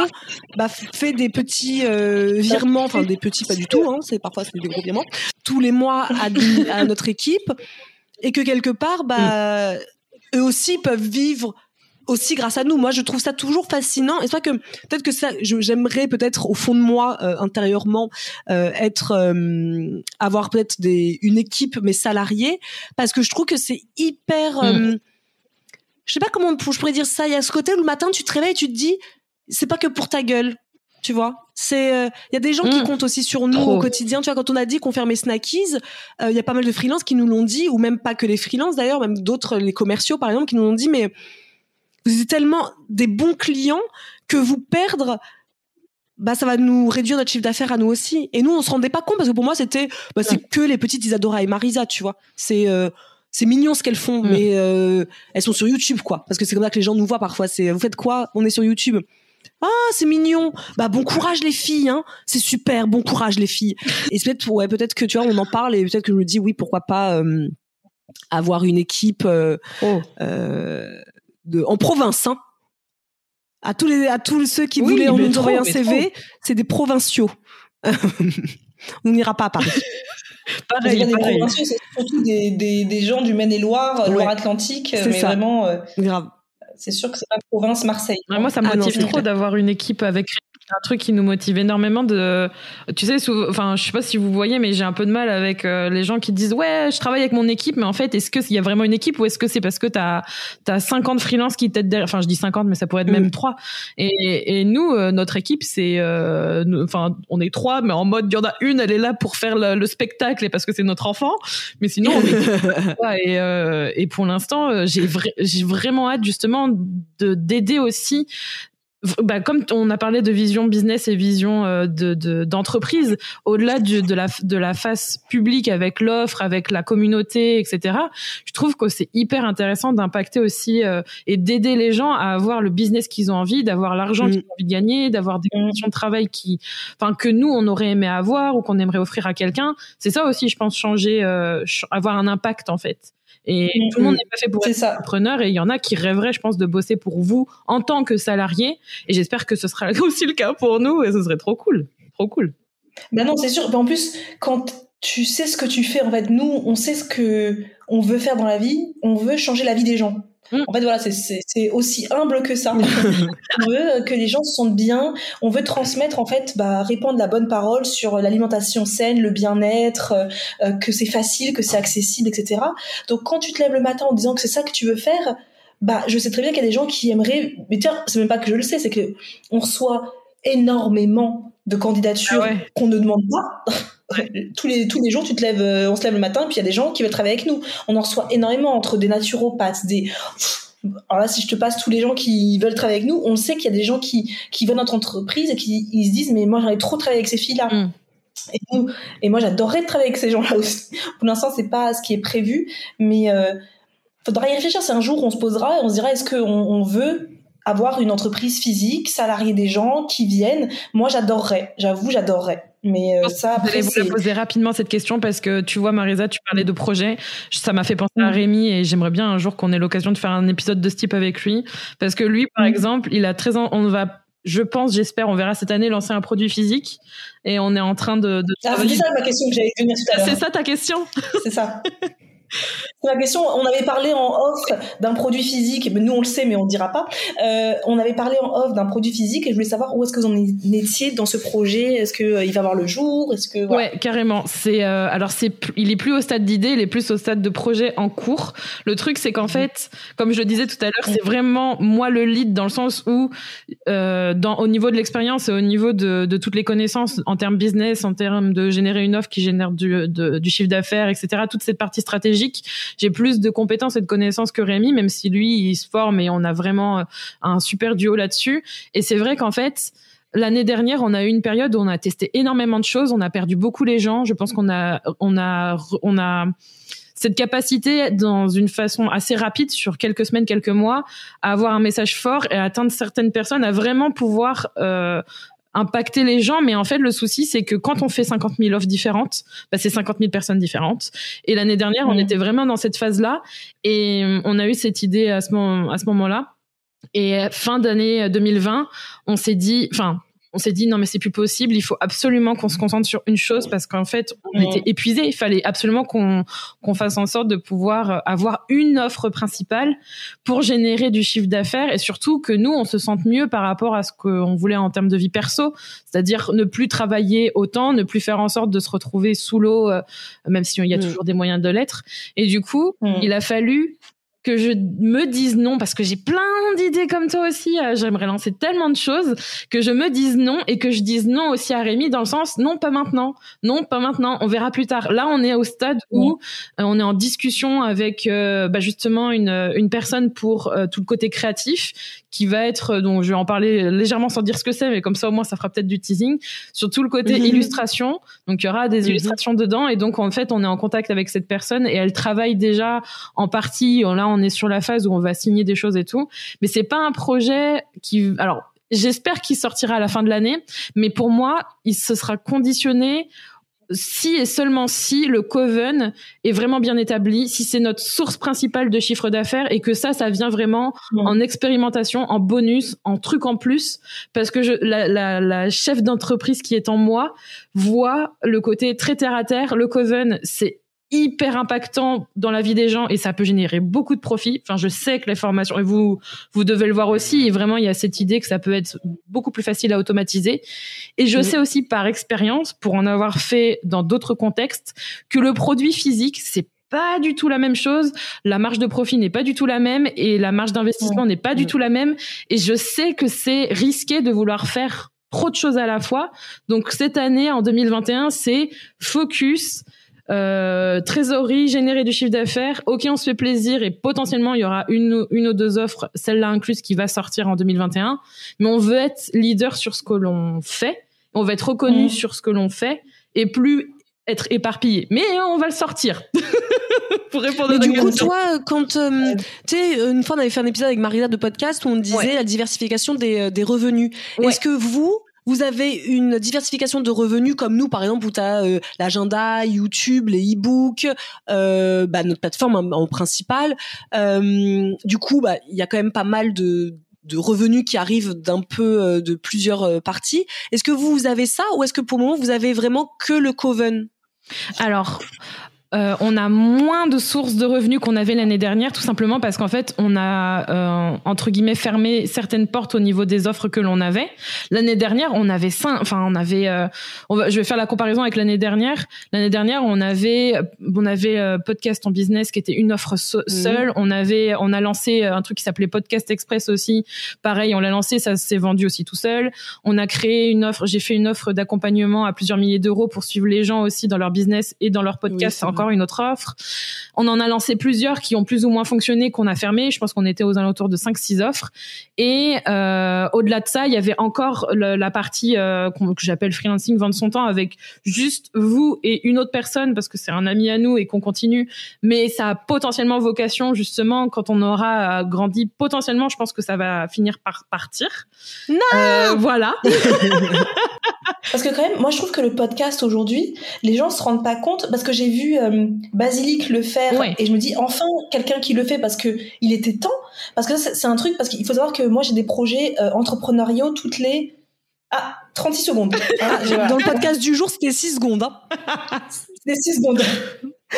bah fait des petits euh, virements, enfin des petits pas du tout, hein, c'est parfois c'est des gros virements, tous les mois à, à notre équipe, et que quelque part, bah eux aussi peuvent vivre aussi grâce à nous. Moi, je trouve ça toujours fascinant. Et c'est vrai que peut-être que ça, j'aimerais peut-être au fond de moi euh, intérieurement euh, être euh, avoir peut-être des une équipe mais salariés parce que je trouve que c'est hyper. Mm. Je sais pas comment je pourrais dire ça. Il y a ce côté où le matin tu te réveilles et tu te dis c'est pas que pour ta gueule. Tu vois, c'est il y a des gens qui mm. comptent aussi sur nous au quotidien. Tu vois, quand on a dit qu'on fermait Snackies, il y a pas mal de freelances qui nous l'ont dit, ou même pas que les freelances d'ailleurs, même d'autres, les commerciaux par exemple, qui nous l'ont dit, mais vous êtes tellement des bons clients que vous perdre bah ça va nous réduire notre chiffre d'affaires à nous aussi. Et nous on se rendait pas compte parce que pour moi c'était bah, c'est que les petites Isadora et Marisa tu vois. C'est euh, c'est mignon ce qu'elles font mm. mais euh, elles sont sur YouTube quoi. Parce que c'est comme ça que les gens nous voient parfois. C'est vous faites quoi? On est sur YouTube. Ah c'est mignon. Bah bon courage les filles hein. C'est super. Bon courage les filles. Et peut-être ouais peut-être que tu vois on en parle et peut-être que je me dis oui pourquoi pas euh, avoir une équipe oh de, en province. Hein. À tous les, à tous ceux qui voulaient en nous envoyer un CV, c'est des provinciaux. on n'ira pas à Paris.
pareil, des provinciaux, c'est surtout des, des, des, gens du Maine-et-Loire, Loire-Atlantique, mais vraiment. Euh,
Grave.
C'est sûr que c'est pas province Marseille.
moi, ça me ah motive trop d'avoir une équipe avec un truc qui nous motive énormément de tu sais enfin je sais pas si vous voyez mais j'ai un peu de mal avec euh, les gens qui disent ouais je travaille avec mon équipe mais en fait est-ce que il y a vraiment une équipe ou est-ce que c'est parce que tu as as 50 freelances qui t'aident derrière enfin je dis 50 mais ça pourrait être même 3 mm. et, et nous euh, notre équipe c'est euh, enfin on est trois mais en mode il y en a une elle est là pour faire le, spectacle et parce que c'est notre enfant mais sinon on est et, et pour l'instant j'ai j'ai vraiment hâte justement de d'aider aussi bah, comme on a parlé de vision business et vision euh, de d'entreprise, au-delà de la de la face publique avec l'offre, avec la communauté, etc. Je trouve que c'est hyper intéressant d'impacter aussi euh, et d'aider les gens à avoir le business qu'ils ont envie, d'avoir l'argent qu'ils mm. ont envie de gagner, d'avoir des conditions de travail qui, enfin que nous on aurait aimé avoir ou qu'on aimerait offrir à quelqu'un. C'est ça aussi, je pense, changer, euh, avoir un impact en fait. Et mm, tout le monde mm. n'est pas fait pour être entrepreneur et il y en a qui rêveraient, je pense, de bosser pour vous en tant que salarié. Et j'espère que ce sera aussi le cas pour nous et ce serait trop cool. Trop cool.
Ben non, c'est sûr. En plus, quand tu sais ce que tu fais, en fait, nous, on sait ce que on veut faire dans la vie. On veut changer la vie des gens. En fait, voilà, c'est aussi humble que ça. on veut que les gens se sentent bien. On veut transmettre, en fait, bah, répandre la bonne parole sur l'alimentation saine, le bien-être, euh, que c'est facile, que c'est accessible, etc. Donc, quand tu te lèves le matin en disant que c'est ça que tu veux faire, bah, je sais très bien qu'il y a des gens qui aimeraient. Mais tiens, c'est même pas que je le sais, c'est que on reçoit énormément de candidatures ah qu'on ne demande pas. Tous les tous les jours tu te lèves euh, on se lève le matin puis il y a des gens qui veulent travailler avec nous on en reçoit énormément entre des naturopathes des alors là si je te passe tous les gens qui veulent travailler avec nous on sait qu'il y a des gens qui qui veulent notre entreprise et qui ils se disent mais moi j'aimerais trop travailler avec ces filles là mm. et, et moi j'adorerais travailler avec ces gens là aussi pour l'instant c'est pas ce qui est prévu mais euh, faudra y réfléchir c'est un jour où on se posera et on se dira est-ce qu'on on veut avoir une entreprise physique, salarier des gens qui viennent? Moi, j'adorerais. J'avoue, j'adorerais. Mais euh, ça,
après, vous poser rapidement cette question parce que tu vois, Marisa, tu parlais de projet. Ça m'a fait penser à mm. Rémi et j'aimerais bien un jour qu'on ait l'occasion de faire un épisode de ce type avec lui. Parce que lui, par mm. exemple, il a 13 ans. On va je pense, j'espère, on verra cette année lancer un produit physique et on est en train de. de
ah, c'est ça ma question que j'allais venir tout à l'heure.
C'est ça ta question?
C'est ça. C'est la question. On avait parlé en off d'un produit physique, mais nous on le sait, mais on ne dira pas. Euh, on avait parlé en off d'un produit physique et je voulais savoir où est-ce que vous en étiez dans ce projet. Est-ce que euh, il va voir le jour? Est-ce que
ouais, carrément. C'est euh, alors c'est il est plus au stade d'idée, il est plus au stade de projet en cours. Le truc c'est qu'en fait, comme je le disais tout à l'heure, c'est vraiment moi le lead dans le sens où dans au niveau de l'expérience et au niveau de, de toutes les connaissances en termes business, en termes de générer une offre qui génère du, du chiffre d'affaires, etc. Toute cette partie stratégique j'ai plus de compétences et de connaissances que Rémi, même si lui, il se forme et on a vraiment euh, un super duo là-dessus. Et c'est vrai qu'en fait, L'année dernière, on a eu une période où on a testé énormément de choses, on a perdu beaucoup les gens. Je pense qu'on a, on a, on a cette capacité, dans une façon assez rapide, sur quelques semaines, quelques mois, à avoir un message fort et à atteindre certaines personnes, à vraiment pouvoir euh, impacter les gens. Mais en fait, le souci, c'est que quand on fait 50 000 offres différentes, bah, c'est 50 000 personnes différentes. Et l'année dernière, on était vraiment dans cette phase-là. Et on a eu cette idée à ce moment, moment-là. Et fin d'année 2020, on s'est dit, enfin, on s'est dit non mais c'est plus possible, il faut absolument qu'on se concentre sur une chose parce qu'en fait on était épuisé, il fallait absolument qu'on qu'on fasse en sorte de pouvoir avoir une offre principale pour générer du chiffre d'affaires et surtout que nous on se sente mieux par rapport à ce qu'on voulait en termes de vie perso, c'est-à-dire ne plus travailler autant, ne plus faire en sorte de se retrouver sous l'eau euh, même si il y a mm. toujours des moyens de l'être et du coup, mm. il a fallu que je me dise non parce que j'ai plein d'idées comme toi aussi. Euh, j'aimerais lancer tellement de choses que je me dise non et que je dise non aussi à Rémi dans le sens non pas maintenant, non pas maintenant, on verra plus tard. Là on est au stade où euh, on est en discussion avec euh, bah, justement une, une personne pour tout le côté créatif qui va être, dont je vais en parler légèrement sans dire ce que c'est, mais comme ça au moins ça fera peut-être du teasing, sur tout le côté mhm. illustration. Donc il y aura des mhm. illustrations dedans et donc en fait on est en contact avec cette personne et elle travaille déjà en partie. Là on est sur la phase où on va signer des choses et tout, mais c'est pas un projet qui, alors j'espère qu'il sortira à la fin de l'année, mais pour moi il se sera conditionné si et seulement si le Coven est vraiment bien établi, si c'est notre source principale de chiffre d'affaires et que ça, ça vient vraiment en expérimentation, en bonus, en truc en plus, parce que je, la, la, la chef d'entreprise qui est en moi voit le côté très terre à terre. Le Coven, c'est hyper impactant dans la vie des gens et ça peut générer beaucoup de profits. Enfin, je sais que les formations, et vous, vous devez le voir aussi, et vraiment, il y a cette idée que ça peut être beaucoup plus facile à automatiser. Et je sais aussi par expérience, pour en avoir fait dans d'autres contextes, que le produit physique, c'est pas du tout la même chose, la marge de profit n'est pas du tout la même et la marge d'investissement n'est pas du tout la même. Et je sais que c'est risqué de vouloir faire trop de choses à la fois. Donc cette année, en 2021, c'est focus, euh, trésorerie, générer du chiffre d'affaires. Ok, on se fait plaisir et potentiellement il y aura une, une ou deux offres, celle-là incluse, qui va sortir en 2021. Mais on veut être leader sur ce que l'on fait. On veut être reconnu mmh. sur ce que l'on fait et plus être éparpillé. Mais on va le sortir.
Pour répondre Mais du coup, toi, quand euh, tu sais, une fois on avait fait un épisode avec Marisa de podcast où on disait la diversification des, euh, des revenus. Est-ce que vous, vous avez une diversification de revenus comme nous, par exemple, où tu as euh, l'agenda, YouTube, les e-books, euh, bah, notre plateforme en, principal. Euh, du coup, bah, il y a quand même pas mal de, revenus qui arrivent d'un peu de plusieurs parties. Est-ce que vous, vous avez ça ou est-ce que pour le moment, vous avez vraiment que le Coven?
Alors, euh, on a moins de sources de revenus qu'on avait l'année dernière, tout simplement parce qu'en fait, on a euh, entre guillemets fermé certaines portes au niveau des offres que l'on avait. L'année dernière, on avait cinq, enfin, on avait. Euh, on va, je vais faire la comparaison avec l'année dernière. L'année dernière, on avait, on avait podcast en business qui était une offre mhm. seule. On avait, on a lancé un truc qui s'appelait Podcast Express aussi. Pareil, on l'a lancé, ça s'est vendu aussi tout seul. On a créé une offre. J'ai fait une offre d'accompagnement à plusieurs milliers d'euros pour suivre les gens aussi dans leur business et dans leur podcast. Encore une autre offre. On en a lancé plusieurs qui ont plus ou moins fonctionné, qu'on a fermé. Je pense qu'on était aux alentours de 5-6 offres. Et euh, au-delà de ça, il y avait encore la partie euh, que j'appelle freelancing, vendre son temps avec juste vous et une autre personne parce que c'est un ami à nous et qu'on continue. Mais ça a potentiellement vocation justement quand on aura grandi. Potentiellement, je pense que ça va finir par partir.
Non. Euh,
voilà.
parce que quand même, moi je trouve que le podcast aujourd'hui, les gens se rendent pas compte parce que j'ai vu euh, Basilic le faire et je me dis enfin quelqu'un qui le fait parce que il était temps. Parce que c'est un truc parce qu'il faut savoir que moi j'ai des projets euh, entrepreneuriaux toutes les ah 36 secondes.
Ah, dans le podcast du jour c'était 6 secondes. Hein.
c'était 6 secondes.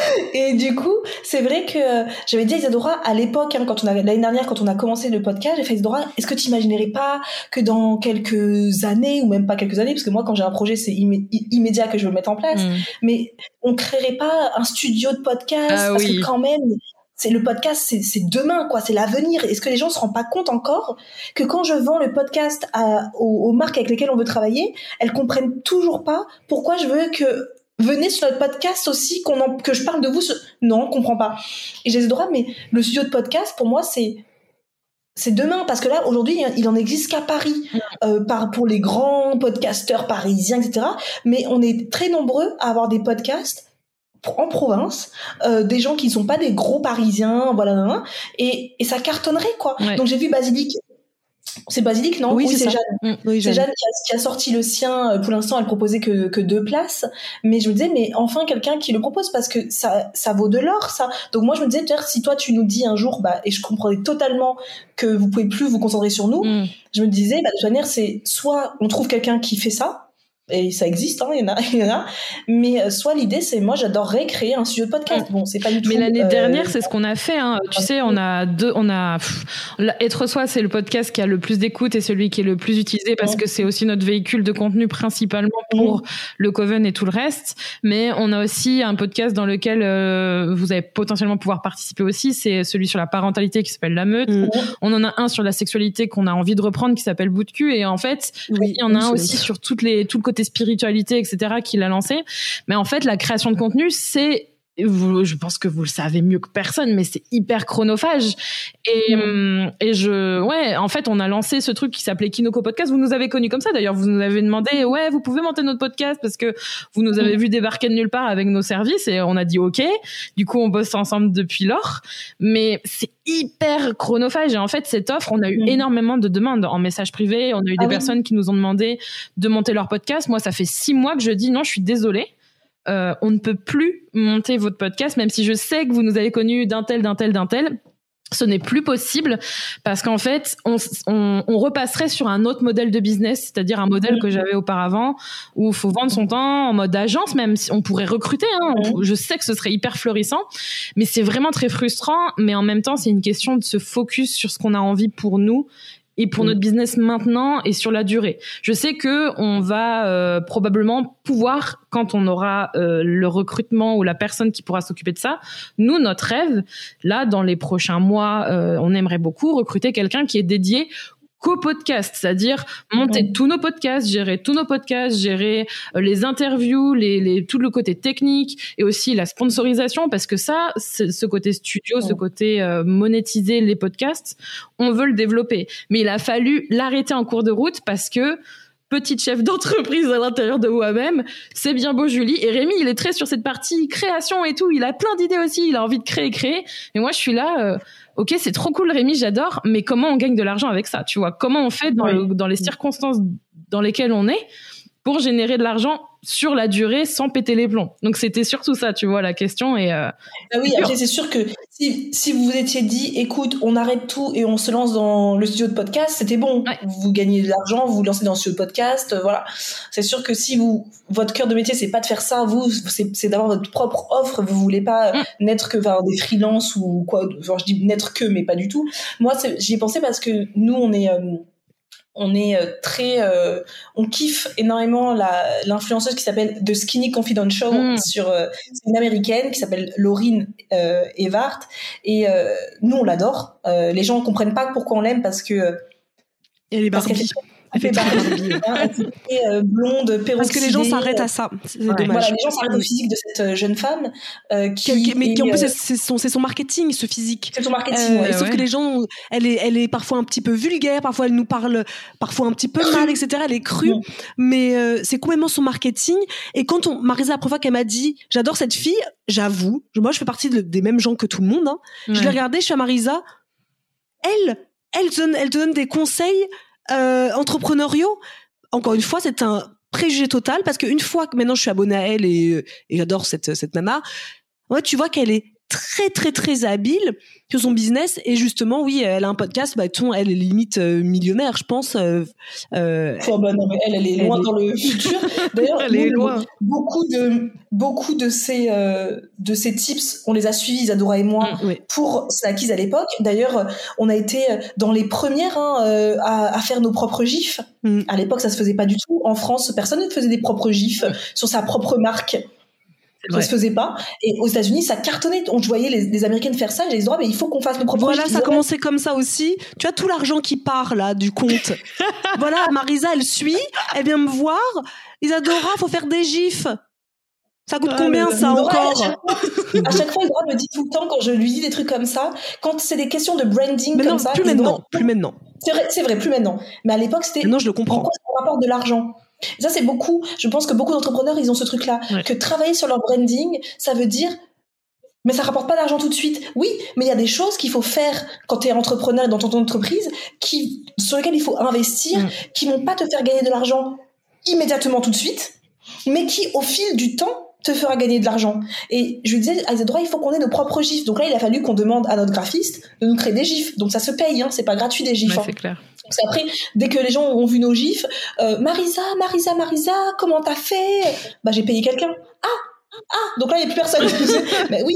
Et du coup, c'est vrai que j'avais dit à Isadora à l'époque, hein, quand on l'année dernière, quand on a commencé le podcast, j'ai fait Isadora, est-ce que tu imaginerais pas que dans quelques années ou même pas quelques années, parce que moi quand j'ai un projet c'est immédiat que je veux le mettre en place, mm. mais on créerait pas un studio de podcast ah parce que quand même c'est le podcast, c'est demain, quoi, c'est l'avenir. Est-ce que les gens se rendent pas compte encore que quand je vends le podcast à, aux, aux, marques avec lesquelles on veut travailler, elles comprennent toujours pas pourquoi je veux que venez sur notre podcast aussi qu'on que je parle de vous non on comprend pas. Et j'ai le droit mais le studio de podcast pour moi c'est c'est demain parce que là aujourd'hui il en existe qu'à Paris. Euh, par pour les grands podcasteurs parisiens etc mais on est très nombreux à avoir des podcasts en province, euh, des gens qui ne sont pas des gros parisiens, voilà, et, et ça cartonnerait quoi. Donc j'ai vu Basilic c'est Basilic, non?
Oui, c'est.
Jeanne?
Mm. Oui,
C'est
Jeanne.
Qui a, qui a sorti le sien. Euh, Pour l'instant, elle proposait que, que deux places. Mais je me disais, mais enfin, quelqu'un qui le propose parce que ça, ça vaut de l'or, ça. Donc moi, je me disais, si toi, tu nous dis un jour, bah, et je comprenais totalement que vous pouvez plus vous concentrer sur nous,
Mm.
je me disais, bah, de toute manière, c'est soit on trouve quelqu'un qui fait ça, et ça existe, hein, il y en a, il y en a. Mais euh, soit l'idée, c'est moi, j'adorerais créer un studio de podcast. Bon, c'est pas du tout.
Mais l'année
euh,
dernière, c'est ce qu'on a fait. Hein. Tu sais, on a deux, on a pff, être soi, c'est le podcast qui a le plus d'écoute et celui qui est le plus utilisé parce que c'est aussi notre véhicule de contenu principalement pour le Coven et tout le reste. Mais on a aussi un podcast dans lequel euh, vous allez potentiellement pouvoir participer aussi. C'est celui sur la parentalité qui s'appelle La Meute.
Mm.
On en a un sur la sexualité qu'on a envie de reprendre qui s'appelle Bout de cul. Et en fait,
Oui,
il y en a un aussi sur toutes les, tout le côté spiritualité, etc., qu'il a lancé. Mais en fait, la création de contenu, c'est vous, je pense que vous le savez mieux que personne, mais c'est hyper chronophage. Et, hum, et je, ouais, en fait, on a lancé ce truc qui s'appelait Kinoko Podcast. Vous nous avez connus comme ça. D'ailleurs, vous nous avez demandé, ouais, vous pouvez monter notre podcast parce que vous nous avez vu débarquer de nulle part avec nos services et on a dit OK. Du coup, on bosse ensemble depuis lors. Mais c'est hyper chronophage. Et en fait, cette offre, on a eu
Mm.
énormément de demandes en message privé. On a eu des
Ah oui.
personnes qui nous ont demandé de monter leur podcast. Moi, ça fait six mois que je dis non, je suis désolée. Euh, on ne peut plus monter votre podcast, même si je sais que vous nous avez connus d'un tel, d'un tel, d'un tel. Ce n'est plus possible parce qu'en fait, on, on, on repasserait sur un autre modèle de business, c'est-à-dire un modèle que j'avais auparavant où il faut vendre son temps en mode agence, même si on pourrait recruter. Hein, je sais que ce serait hyper florissant, mais c'est vraiment très frustrant. Mais en même temps, c'est une question de se focus sur ce qu'on a envie pour nous et pour
Mm.
notre business maintenant et sur la durée. Je sais que on va euh, probablement pouvoir, quand on aura euh, le recrutement ou la personne qui pourra s'occuper de ça, nous, notre rêve, là, dans les prochains mois, euh, on aimerait beaucoup recruter quelqu'un qui est dédié qu'au podcast, c'est-à-dire monter tous nos podcasts, gérer tous nos podcasts, gérer euh, les interviews, les, les, tout le côté technique et aussi la sponsorisation, parce que ça, ce côté studio, ce côté euh, monétiser les podcasts, on veut le développer. Mais il a fallu l'arrêter en cours de route parce que petite chef d'entreprise à l'intérieur de moi-même, c'est bien beau Julie. Et Rémi, il est très sur cette partie création et tout. Il a plein d'idées aussi. Il a envie de créer, créer. Et moi, je suis là. euh, ok, c'est trop cool, Rémi, j'adore. Mais comment on gagne de l'argent avec ça Tu vois? Comment on fait dans, le- dans les circonstances dans lesquelles on est? Pour générer de l'argent sur la durée sans péter les plombs Donc c'était surtout ça, tu vois, la question. Et euh,
Ah oui,
C'est
après c'est sûr que si, si vous vous étiez dit, écoute, on arrête tout et on se lance dans le studio de podcast, c'était bon.
Ouais.
Vous gagnez de l'argent, vous vous lancez dans le studio de podcast, euh, voilà. C'est sûr que si vous, votre cœur de métier, c'est pas de faire ça, vous, c'est c'est d'avoir votre propre offre. Vous voulez pas
Mm.
n'être que vers des freelances ou quoi. Genre je dis n'être que, mais pas du tout. Moi, j'y ai pensé parce que nous, on est euh, on est euh, très euh, on kiffe énormément la l'influenceuse qui s'appelle The Skinny Confidential
Mm.
sur euh, c'est une américaine qui s'appelle Laurine euh, Evart. Et euh, nous on l'adore. Euh, les gens comprennent pas pourquoi on l'aime parce que
Elle
Barbie, elle fait très, euh, blonde
Parce que les gens s'arrêtent à ça. C'est
Ouais.
dommage.
voilà les gens s'arrêtent au physique de cette euh, jeune femme euh, qui,
mais qui en plus
euh,
c'est son, marketing ce physique.
c'est son marketing
Euh,
ouais.
sauf
ouais.
que les gens, elle est, elle est parfois un petit peu vulgaire, parfois elle nous parle parfois un petit peu mal, etc. Elle est crue, mais euh, c'est complètement son marketing. Et quand on, Marisa, la première fois qu'elle m'a dit, j'adore cette fille, j'avoue, moi je fais partie de- des mêmes gens que tout le monde. hein. Je l'ai regardée, je suis à Marisa, elle, elle te donne, elle te donne des conseils euh, entrepreneuriaux. Encore une fois, c'est un préjugé total parce qu'une fois que maintenant je suis abonnée à elle et, et j'adore cette, cette nana, tu vois qu'elle est très très très habile sur son business et justement oui elle a un podcast bah ton elle est limite euh, millionnaire je pense euh, euh,
Oh, bah non, mais elle, elle est
Elle
loin
est-
dans le futur. D'ailleurs,
Elle est
nous,
loin.
beaucoup de beaucoup de ces de ces tips, on les a suivis Isadora et moi
Mm.
ouais.
pour Snackies à l'époque. D'ailleurs, on a été dans les premières hein, à, à faire nos propres gifs.
Mm.
À l'époque, ça se faisait pas du tout. En France, personne ne faisait des propres gifs sur sa propre marque. Ça
vrai.
se faisait pas. Et aux États-Unis, ça cartonnait. On voyait les, les Américaines faire ça. J'ai dit, mais il faut qu'on fasse nos propres
voilà ça commencé comme ça aussi tu as tout l'argent qui part là du compte voilà Marisa elle suit elle vient me voir Isadora faut faire des gifs ça coûte
Ah,
combien ça encore
À chaque fois, Isadora me dit tout le temps quand je lui dis des trucs comme ça, quand c'est des questions de branding
mais
comme
non
ça.
plus maintenant plus maintenant
C'est vrai, plus maintenant. Mais à l'époque, c'était
maintenant je le
en
comprends
quoi ça rapporte de l'argent? Et ça, c'est beaucoup. Je pense que beaucoup d'entrepreneurs, ils ont ce truc-là.
Ouais.
Que travailler sur leur branding, ça veut dire mais ça rapporte pas d'argent tout de suite. Oui, mais il y a des choses qu'il faut faire quand tu es entrepreneur dans ton entreprise, qui, sur lesquelles il faut investir, mm. qui vont pas te faire gagner de l'argent immédiatement tout de suite, mais qui, au fil du temps, te fera gagner de l'argent. Et je lui disais, à droits, il faut qu'on ait nos propres gifs. Donc là, il a fallu qu'on demande à notre graphiste de nous créer des gifs. Donc ça se paye, hein, c'est pas gratuit des gifs.
Ouais, hein. c'est clair.
Parce qu'après, dès que les gens ont vu nos gifs, euh, Marisa, Marisa, Marisa, comment t'as fait? Bah j'ai payé quelqu'un. Ah ah, donc là, il n'y a plus personne. mais oui,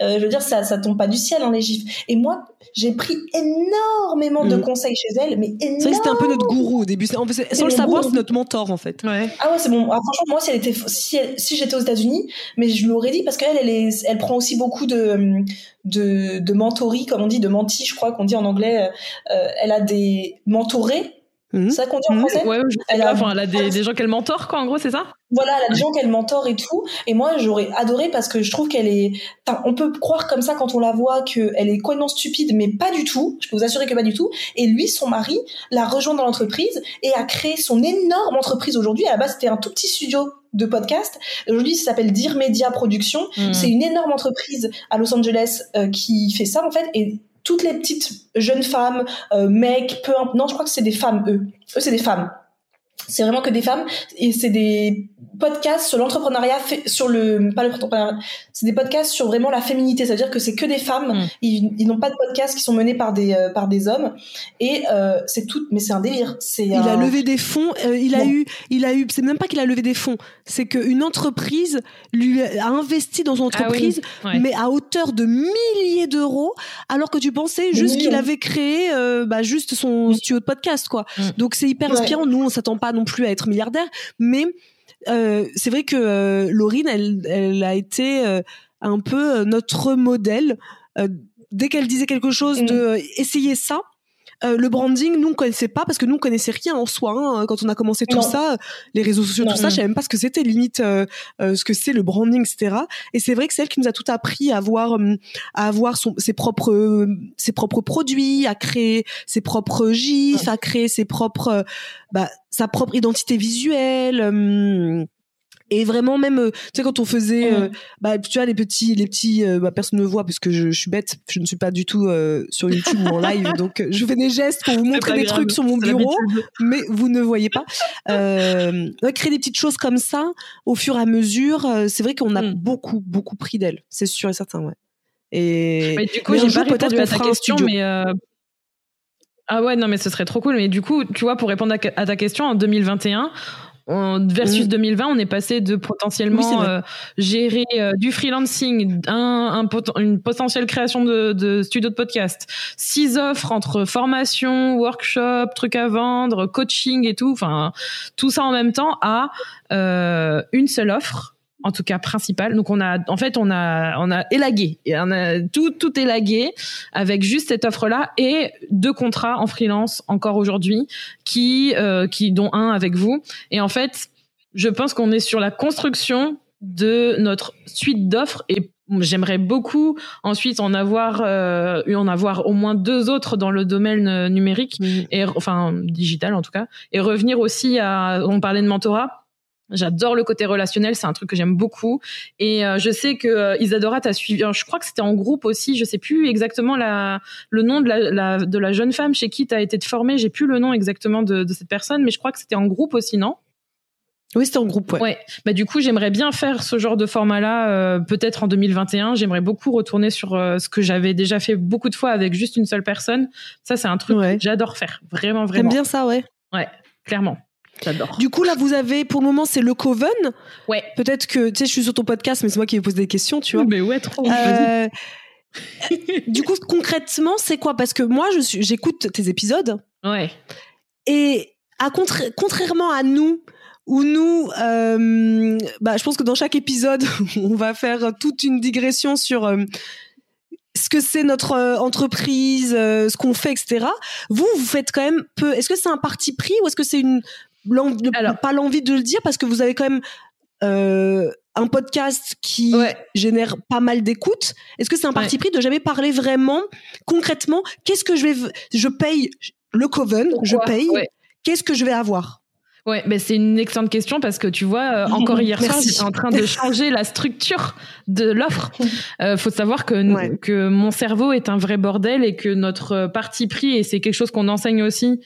euh, je veux dire, ça, ça tombe pas du ciel, hein, les gifs. Et moi, j'ai pris énormément de mm. conseils chez elle, mais énormément. C'est
c'était un peu notre gourou au début. sans le savoir, c'est notre mentor, en fait.
Ouais. Ah ouais, c'est bon. Ah, franchement, moi, si elle était, si, si j'étais aux États-Unis, mais je lui aurais dit parce qu'elle, elle, est, elle prend aussi beaucoup de, de, de mentorie, comme on dit, de menti, je crois qu'on dit en anglais. Euh, elle a des mentorés
Mmh.
Ça qu'on dit en mmh. français
ouais, elle, a... Enfin, elle a des, des gens qu'elle mentor, quoi, en gros, c'est ça?
Voilà, elle a des gens qu'elle mentor et tout. Et moi, j'aurais adoré parce que je trouve qu'elle est. Enfin, on peut croire comme ça quand on la voit qu'elle est complètement stupide, mais pas du tout. Je peux vous assurer que pas du tout. Et lui, son mari, l'a rejoint dans l'entreprise et a créé son énorme entreprise aujourd'hui. À la base, c'était un tout petit studio de podcast. Aujourd'hui, ça s'appelle Dear Media Production. Mmh. C'est une énorme entreprise à Los Angeles euh, qui fait ça en fait. Et toutes les petites jeunes femmes, euh, mecs, peu non, je crois que c'est des femmes eux. Eux, c'est des femmes. C'est vraiment que des femmes et c'est des podcasts sur l'entrepreneuriat, sur le pas l'entrepreneuriat, c'est des podcasts sur vraiment la féminité, c'est-à-dire que c'est que des femmes, mm. ils, n'ont pas de podcasts qui sont menés par des euh, par des hommes et euh, c'est tout, mais c'est un délire. C'est
il a levé des fonds, euh, il a eu, il a eu, c'est même pas qu'il a levé des fonds, c'est qu'une entreprise lui a investi dans son ah entreprise, mais à hauteur de milliers d'euros, alors que tu pensais juste qu'il avait créé bah, juste son studio de podcast quoi. Mm. Donc c'est hyper inspirant. Nous on s'attend pas non plus à être milliardaire, mais euh, c'est vrai que euh, Laurine, elle, elle, a été euh, un peu notre modèle. dès qu'elle disait quelque chose, de mm. essayer ça. le branding, nous on connaissait pas parce que nous on connaissait rien en soi hein, quand on a commencé tout ça, les réseaux sociaux, tout ça, je savais même pas ce que c'était limite, ce que c'est le branding, etc. Et c'est vrai que c'est elle qui nous a tout appris à avoir, à avoir son, ses propres, ses propres produits, à créer ses propres gifs, à créer ses propres, bah, sa propre identité visuelle hum, et vraiment même euh, tu sais quand on faisait euh, bah tu vois les petits les petits euh, bah, personne ne voit parce que je, suis bête. Je ne suis pas du tout sur YouTube ou en live. Donc je fais des gestes pour vous montrer des trucs sur mon bureau mais vous ne voyez pas. Créer des petites choses comme ça au fur et à mesure c'est vrai qu'on a hmm. beaucoup beaucoup pris d'elle. C'est sûr et certain ouais. Et
mais du coup j'ai pas répondu à ta question mais ah ouais, non, mais ce serait trop cool. Mais du coup, tu vois, pour répondre à, ta question, en 2021, versus 2020, mm. on est passé de potentiellement euh, gérer euh, du freelancing, un, un une potentielle création de, de studio de podcast, six offres entre formation, workshop, trucs à vendre, coaching et tout, enfin tout ça en même temps à euh, une seule offre en tout cas principal. Donc on a, en fait, on a, on a élagué, on a tout, tout élagué avec juste cette offre-là et deux contrats en freelance encore aujourd'hui, qui, euh, qui dont un avec vous. Et en fait, je pense qu'on est sur la construction de notre suite d'offres et j'aimerais beaucoup ensuite en avoir euh, en avoir au moins deux autres dans le domaine euh, numérique et enfin digital en tout cas et revenir aussi à on parlait de mentorat J'adore le côté relationnel, c'est un truc que j'aime beaucoup. Et euh, je sais que euh, Isadora t'a suivi. Je crois que c'était en groupe aussi. Je sais plus exactement la, le nom de la, la de la jeune femme chez qui t'as été formée. J'ai plus le nom exactement de, de, cette personne, mais je crois que c'était en groupe aussi, non?
Oui, c'était en groupe. Ouais.
ouais. Bah du coup, j'aimerais bien faire ce genre de format-là, euh, peut-être en 2021. J'aimerais beaucoup retourner sur euh, ce que j'avais déjà fait beaucoup de fois avec juste une seule personne. Ça, c'est un truc que j'adore faire, vraiment, vraiment.
T'aimes bien ça, ouais?
Ouais, clairement. J'adore.
Du coup, là, vous avez, pour le moment, c'est le Coven.
Ouais.
Peut-être que, tu sais, je suis sur ton podcast, mais c'est moi qui vais poser des questions, tu vois.
Mais ouais, trop. Euh,
du coup, concrètement, c'est quoi? Parce que moi, je suis, j'écoute tes épisodes.
Ouais.
Et à contrairement à nous, où nous, euh, bah, je pense que dans chaque épisode, on va faire toute une digression sur euh, ce que c'est notre euh, entreprise, ce qu'on fait, etc. Vous, vous faites quand même peu. Est-ce que c'est un parti pris ou est-ce que c'est une alors, pas l'envie de le dire parce que vous avez quand même euh, un podcast qui génère pas mal d'écoutes. Est-ce que c'est un parti pris de jamais parler vraiment concrètement? Qu'est-ce que je vais Je paye le Coven, je paye. Qu'est-ce que je vais avoir?
Ouais, mais c'est une excellente question parce que tu vois, euh, encore hier soir, j'étais en train de changer la structure de l'offre. Euh, faut savoir que, que mon cerveau est un vrai bordel et que notre parti pris, et c'est quelque chose qu'on enseigne aussi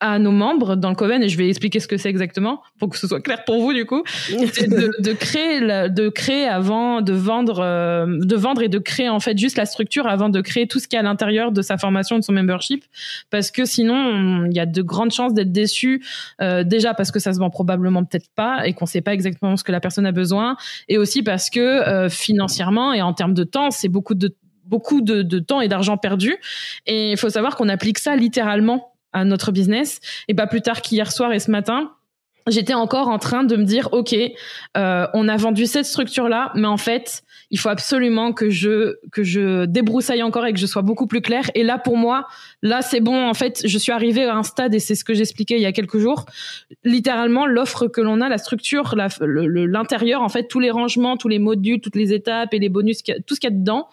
à nos membres dans le Coven et je vais expliquer ce que c'est exactement pour que ce soit clair pour vous du coup. C'est de, de, créer de créer avant de vendre euh, de vendre et de créer en fait juste la structure avant de créer tout ce qui est à l'intérieur de sa formation de son membership. Parce que sinon il y a de grandes chances d'être déçu euh, déjà parce que ça se vend probablement peut-être pas et qu'on sait pas exactement ce que la personne a besoin. Et aussi parce que euh, financièrement et en termes de temps c'est beaucoup de beaucoup de, de temps et d'argent perdu. Et il faut savoir qu'on applique ça littéralement notre business. Et pas plus tard qu'hier soir et ce matin, j'étais encore en train de me dire, ok, euh, on a vendu cette structure-là, mais en fait, il faut absolument que je que je débroussaille encore et que je sois beaucoup plus clair. Et là, pour moi, là, c'est bon. En fait, je suis arrivée à un stade et c'est ce que j'expliquais il y a quelques jours. Littéralement, l'offre que l'on a, la structure, l'intérieur, en fait, tous les rangements, tous les modules, toutes les étapes et les bonus, tout ce qu'il y a dedans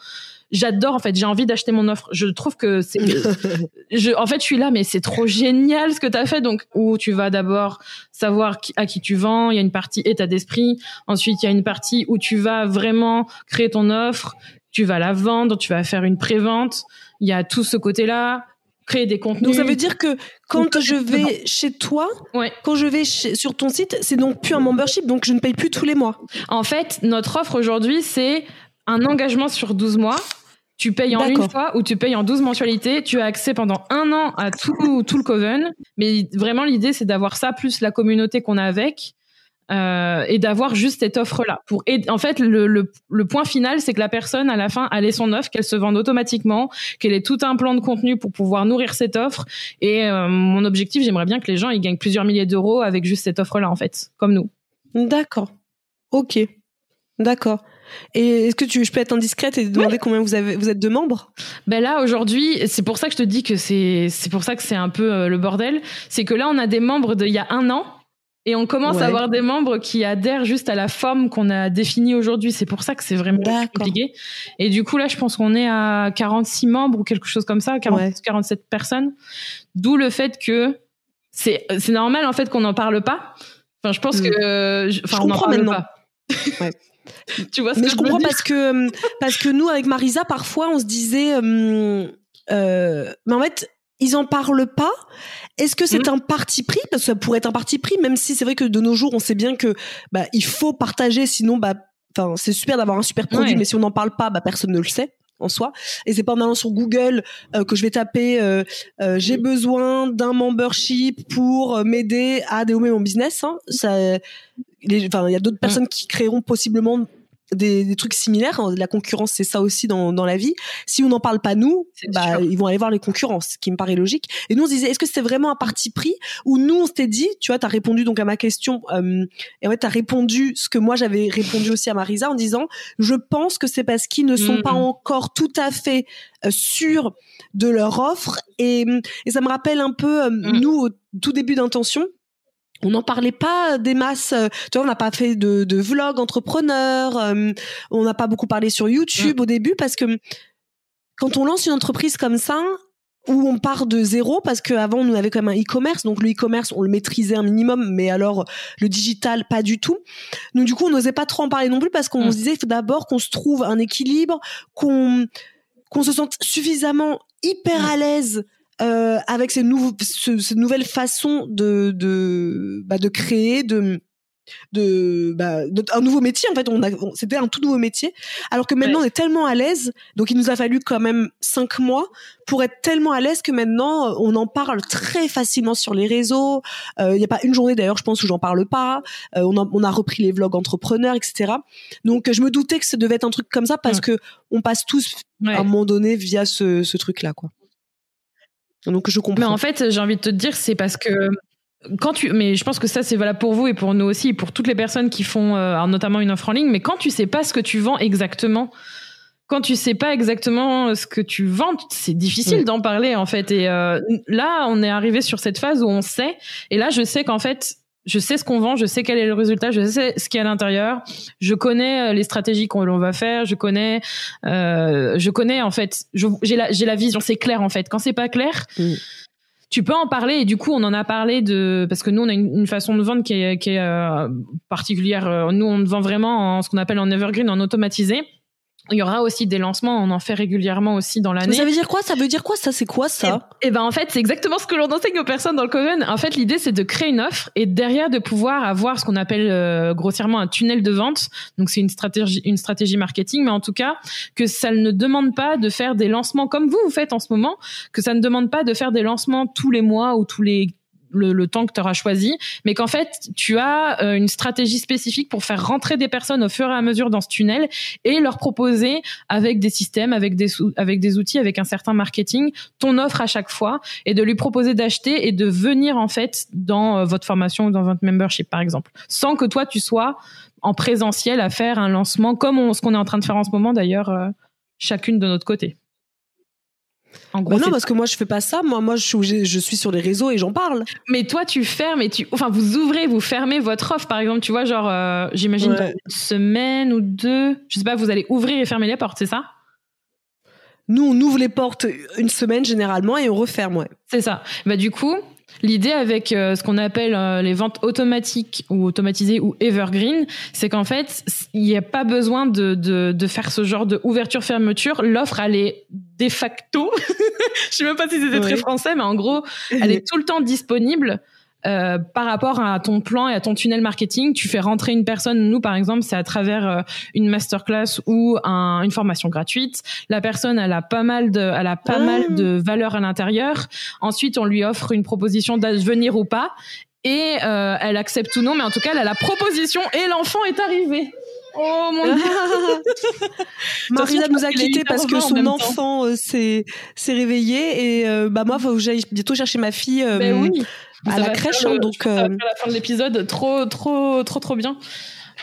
j'adore en fait j'ai envie d'acheter mon offre. Je trouve que c'est je en fait je suis là mais c'est trop génial ce que tu as fait. Donc où tu vas d'abord savoir à qui tu vends il y a une partie état d'esprit. Ensuite il y a une partie où tu vas vraiment créer ton offre. Tu vas la vendre tu vas faire une prévente. Il y a tout ce côté là créer des contenus.
Donc ça veut dire que quand je vais chez toi, quand je vais sur ton site, c'est donc plus un membership, donc je ne paye plus tous les mois.
En fait, notre offre aujourd'hui, c'est un engagement sur 12 mois tu payes en une fois ou tu payes en 12 mensualités. Tu as accès pendant un an à tout, tout le Coven. Mais vraiment, l'idée, c'est d'avoir ça plus la communauté qu'on a avec. Euh, et d'avoir juste cette offre-là. Pour en fait, le, le, le point final, c'est que la personne, à la fin, elle ait son offre, qu'elle se vende automatiquement, qu'elle ait tout un plan de contenu pour pouvoir nourrir cette offre. Et euh, mon objectif, j'aimerais bien que les gens, ils gagnent plusieurs milliers d'euros avec juste cette offre-là, en fait, comme nous.
D'accord. Ok. D'accord. Et est-ce que tu, je peux être indiscrète et demander combien vous avez, vous êtes de membres?
Ben là aujourd'hui, c'est pour ça que je te dis que c'est, c'est pour ça que c'est un peu euh, le bordel. C'est que là on a des membres d'il y a un an et on commence à avoir des membres qui adhèrent juste à la forme qu'on a définie aujourd'hui. C'est pour ça que c'est vraiment compliqué. Et du coup là, je pense qu'on est à 46 membres ou quelque chose comme ça, 47 personnes. D'où le fait que c'est, c'est normal en fait qu'on n'en parle pas. Enfin, je pense mm. que, enfin,
je on comprends maintenant. Pas. Ouais. tu vois ce mais que je, comprends parce que parce que nous avec Marisa parfois on se disait euh, euh, mais en fait ils en parlent pas. Est-ce que c'est mmh. un parti pris? Parce que ça pourrait être un parti pris, même si c'est vrai que de nos jours, on sait bien que bah, il faut partager, sinon bah, enfin c'est super d'avoir un super produit, mais si on n'en parle pas, bah personne ne le sait en soi. Et c'est pas en allant sur Google euh, que je vais taper euh, j'ai besoin d'un membership pour m'aider à développer mon business. Hein. Ça, il y a d'autres mm. personnes qui créeront possiblement des, trucs similaires. La concurrence, c'est ça aussi dans, la vie. Si on n'en parle pas nous, bah, ils vont aller voir les concurrences, ce qui me paraît logique. Et nous, on se disait, est-ce que c'était vraiment un parti pris ou nous, on s'était dit, tu vois, tu as répondu donc à ma question, euh, et fait, tu as répondu ce que moi j'avais répondu aussi à Marisa en disant, je pense que c'est parce qu'ils ne sont pas encore tout à fait euh, sûrs de leur offre. Et, ça me rappelle un peu, euh, mm. nous, au tout début d'intention, on n'en parlait pas des masses. Euh, tu vois, on n'a pas fait de, de vlog entrepreneur. Euh, on n'a pas beaucoup parlé sur YouTube au début parce que quand on lance une entreprise comme ça, où on part de zéro parce qu'avant on avait quand même un e-commerce donc le e-commerce on le maîtrisait un minimum mais alors le digital pas du tout donc du coup on n'osait pas trop en parler non plus parce qu'on se disait il faut d'abord qu'on se trouve un équilibre qu'on qu'on se sente suffisamment hyper à l'aise euh, avec ces, nouveaux, ce, nouvelle façon de de, bah, de créer, de de, bah, un nouveau métier en fait on, a, c'était un tout nouveau métier. Alors que maintenant on est tellement à l'aise donc il nous a fallu quand même cinq mois pour être tellement à l'aise que maintenant on en parle très facilement sur les réseaux. Euh, il n'y a pas une journée d'ailleurs je pense où j'en parle pas. Euh, on, a, on a repris les vlogs entrepreneurs etc donc je me doutais que ça devait être un truc comme ça parce que on passe tous à un moment donné via ce, ce truc là quoi donc je comprends.
Mais en fait, j'ai envie de te dire, c'est parce que quand tu, mais je pense que ça c'est valable pour vous et pour nous aussi, pour toutes les personnes qui font euh, notamment une offre en ligne. Mais quand tu sais pas ce que tu vends exactement, quand tu sais pas exactement ce que tu vends, c'est difficile d'en parler en fait. Et euh, là, on est arrivé sur cette phase où on sait. Et là, je sais qu'en fait, je sais ce qu'on vend, je sais quel est le résultat, je sais ce qu'il y a à l'intérieur, je connais euh, les stratégies qu'on va faire, je connais, euh, je connais en fait, j'ai la, j'ai la vision, c'est clair en fait. Quand c'est pas clair, mm. tu peux en parler et du coup on en a parlé de parce que nous on a une, façon de vendre qui est, qui est euh, particulière. Nous on vend vraiment en ce qu'on appelle en evergreen, en automatisé. Il y aura aussi des lancements, on en fait régulièrement aussi dans l'année.
Ça veut dire quoi? Ça veut dire quoi Ça, c'est quoi ça?
Et, ben en fait, c'est exactement ce que l'on enseigne aux personnes dans le Coven. En fait, l'idée c'est de créer une offre et derrière de pouvoir avoir ce qu'on appelle euh, grossièrement un tunnel de vente. Donc c'est une stratégie, une stratégie marketing, mais en tout cas que ça ne demande pas de faire des lancements comme vous vous faites en ce moment, que ça ne demande pas de faire des lancements tous les mois ou tous les le, temps que tu auras choisi, mais qu'en fait, tu as euh, une stratégie spécifique pour faire rentrer des personnes au fur et à mesure dans ce tunnel et leur proposer avec des systèmes, avec des, avec des outils, avec un certain marketing, ton offre à chaque fois et de lui proposer d'acheter et de venir en fait dans euh, votre formation ou dans votre membership par exemple, sans que toi tu sois en présentiel à faire un lancement comme ce qu'on est en train de faire en ce moment d'ailleurs, euh, chacune de notre côté.
En gros, bah non, parce que moi je fais pas ça. Moi, moi, je suis, je suis sur les réseaux et j'en parle.
Mais toi, tu fermes et tu, enfin, vous ouvrez, vous fermez votre offre, par exemple. Tu vois, genre, euh, j'imagine une semaine ou deux, je sais pas, vous allez ouvrir et fermer les portes, c'est ça?
Nous, on ouvre les portes une semaine généralement et on referme, ouais.
C'est ça. Bah du coup, L'idée avec euh, ce qu'on appelle euh, les ventes automatiques ou automatisées ou evergreen, c'est qu'en fait, il n'y a pas besoin de, de, de faire ce genre de ouverture-fermeture. L'offre, elle est de facto, je sais même pas si c'était très français, mais en gros, elle est tout le temps disponible euh, par rapport à ton plan et à ton tunnel marketing, tu fais rentrer une personne. Nous, par exemple, c'est à travers euh, une masterclass ou un, une formation gratuite. La personne, elle a pas mal de, elle a pas mal ah. de valeur à l'intérieur. Ensuite, on lui offre une proposition d'advenir ou pas, et euh, elle accepte ou non. Mais en tout cas, elle a la proposition et l'enfant est arrivé. Oh mon dieu
Marisa nous a quittés parce que son enfant s'est s'est réveillé et bah moi faut que j'aille bientôt chercher ma fille ben oui à la crèche. Hein, donc,
euh... la fin de l'épisode, trop, trop, trop, trop bien.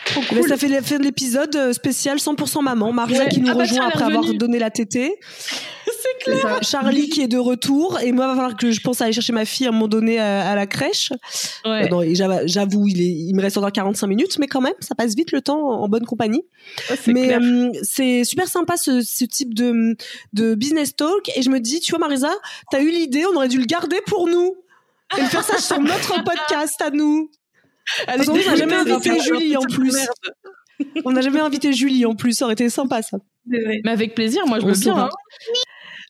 Trop cool. Mais ça fait la fin de l'épisode euh, spécial 100% maman. Maria qui nous ah bah rejoint après avoir donné la tétée.
C'est clair.
Charlie qui est de retour et moi il va falloir que je pense aller chercher ma fille à un moment donné à, la crèche. Ouais. J'avoue, il, il me reste encore 45 minutes, mais quand même, ça passe vite le temps en bonne compagnie. mais euh, c'est super sympa ce, ce, type de, de business talk et je me dis, tu vois Marisa, t'as eu l'idée, on aurait dû le garder pour nous et le faire ça sur notre podcast à nous. On n'a jamais invité Julie en plus. on n'a jamais invité Julie en plus, ça aurait été sympa ça.
Mais avec plaisir, moi je veux bien. Hein.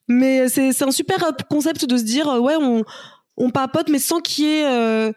Mais c'est un super concept de se dire, euh, ouais, on, on papote, mais sans qu'il y ait euh,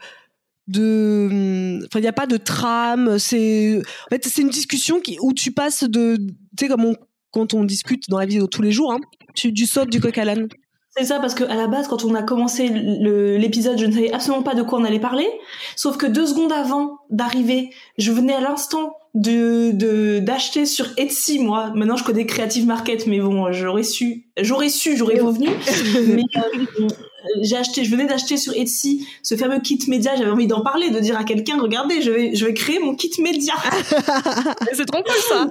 de enfin il n'y a pas de trame c'est en fait c'est une discussion qui où tu passes de tu sais comme on, quand on discute dans la vie de tous les jours hein, tu, du sautes du coq à l'âne
c'est ça, parce que à la base, quand on a commencé l'épisode, je ne savais absolument pas de quoi on allait parler. Sauf que deux secondes avant d'arriver, je venais à l'instant de d'acheter sur Etsy. Moi, maintenant, je connais Creative Market, mais bon, j'aurais su, j'aurais su, j'aurais revenu. mais euh, j'ai acheté, je venais d'acheter sur Etsy ce fameux kit média. J'avais envie d'en parler, de dire à quelqu'un, regardez, je vais, je vais créer mon kit média.
c'est trop cool ça.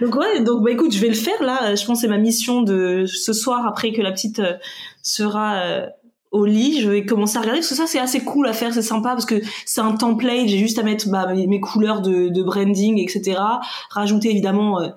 Donc ouais, donc bah écoute, je vais le faire là. Je pense c'est ma mission de ce soir après que la petite euh, sera euh, au lit, je vais commencer à regarder parce que ça c'est assez cool à faire, c'est sympa parce que c'est un template, j'ai juste à mettre bah, mes, couleurs de, de, branding, etc. Rajouter évidemment euh,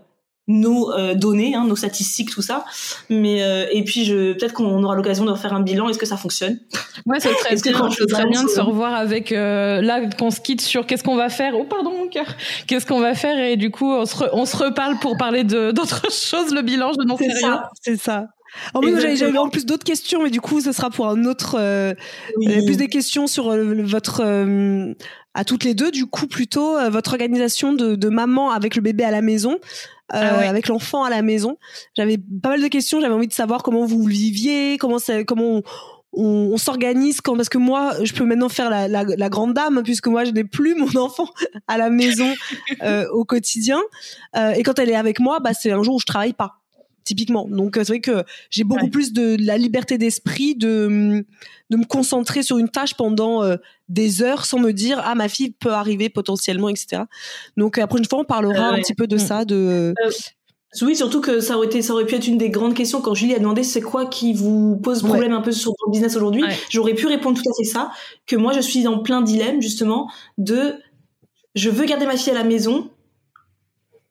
nos euh, données, hein, nos statistiques, tout ça. Mais euh, et puis je peut-être qu'on aura l'occasion de refaire un bilan. Est-ce que ça fonctionne?
Ouais, ça serait bien. Ce serait bien de se revoir avec euh, là qu'on se quitte sur qu'est-ce qu'on va faire. Oh pardon mon cœur. Qu'est-ce qu'on va faire? Et du coup on se on se reparle pour parler de d'autres choses. Le bilan, je n'en sais rien.
C'est ça. En plus, j'avais en plus d'autres questions, mais du coup, ce sera pour un autre. Euh, plus des questions sur votre à toutes les deux, du coup, plutôt votre organisation de, de maman avec le bébé à la maison. Euh, ah avec l'enfant à la maison. J'avais pas mal de questions. J'avais envie de savoir comment vous viviez, comment ça, comment on, on, s'organise quand parce que moi je peux maintenant faire la, la, la grande dame puisque moi je n'ai plus mon enfant à la maison euh, au quotidien euh, et quand elle est avec moi bah c'est un jour où je travaille pas typiquement. Donc euh, c'est vrai que j'ai beaucoup plus de, la liberté d'esprit de de me concentrer sur une tâche pendant euh, des heures sans me dire ah ma fille peut arriver potentiellement etc. Donc après une fois on parlera un petit peu de mm. ça de euh,
oui, surtout que ça aurait été, ça aurait pu être une des grandes questions quand Julie a demandé c'est quoi qui vous pose problème un peu sur ton business aujourd'hui. J'aurais pu répondre tout à fait ça, que moi je suis dans plein dilemme justement de je veux garder ma fille à la maison,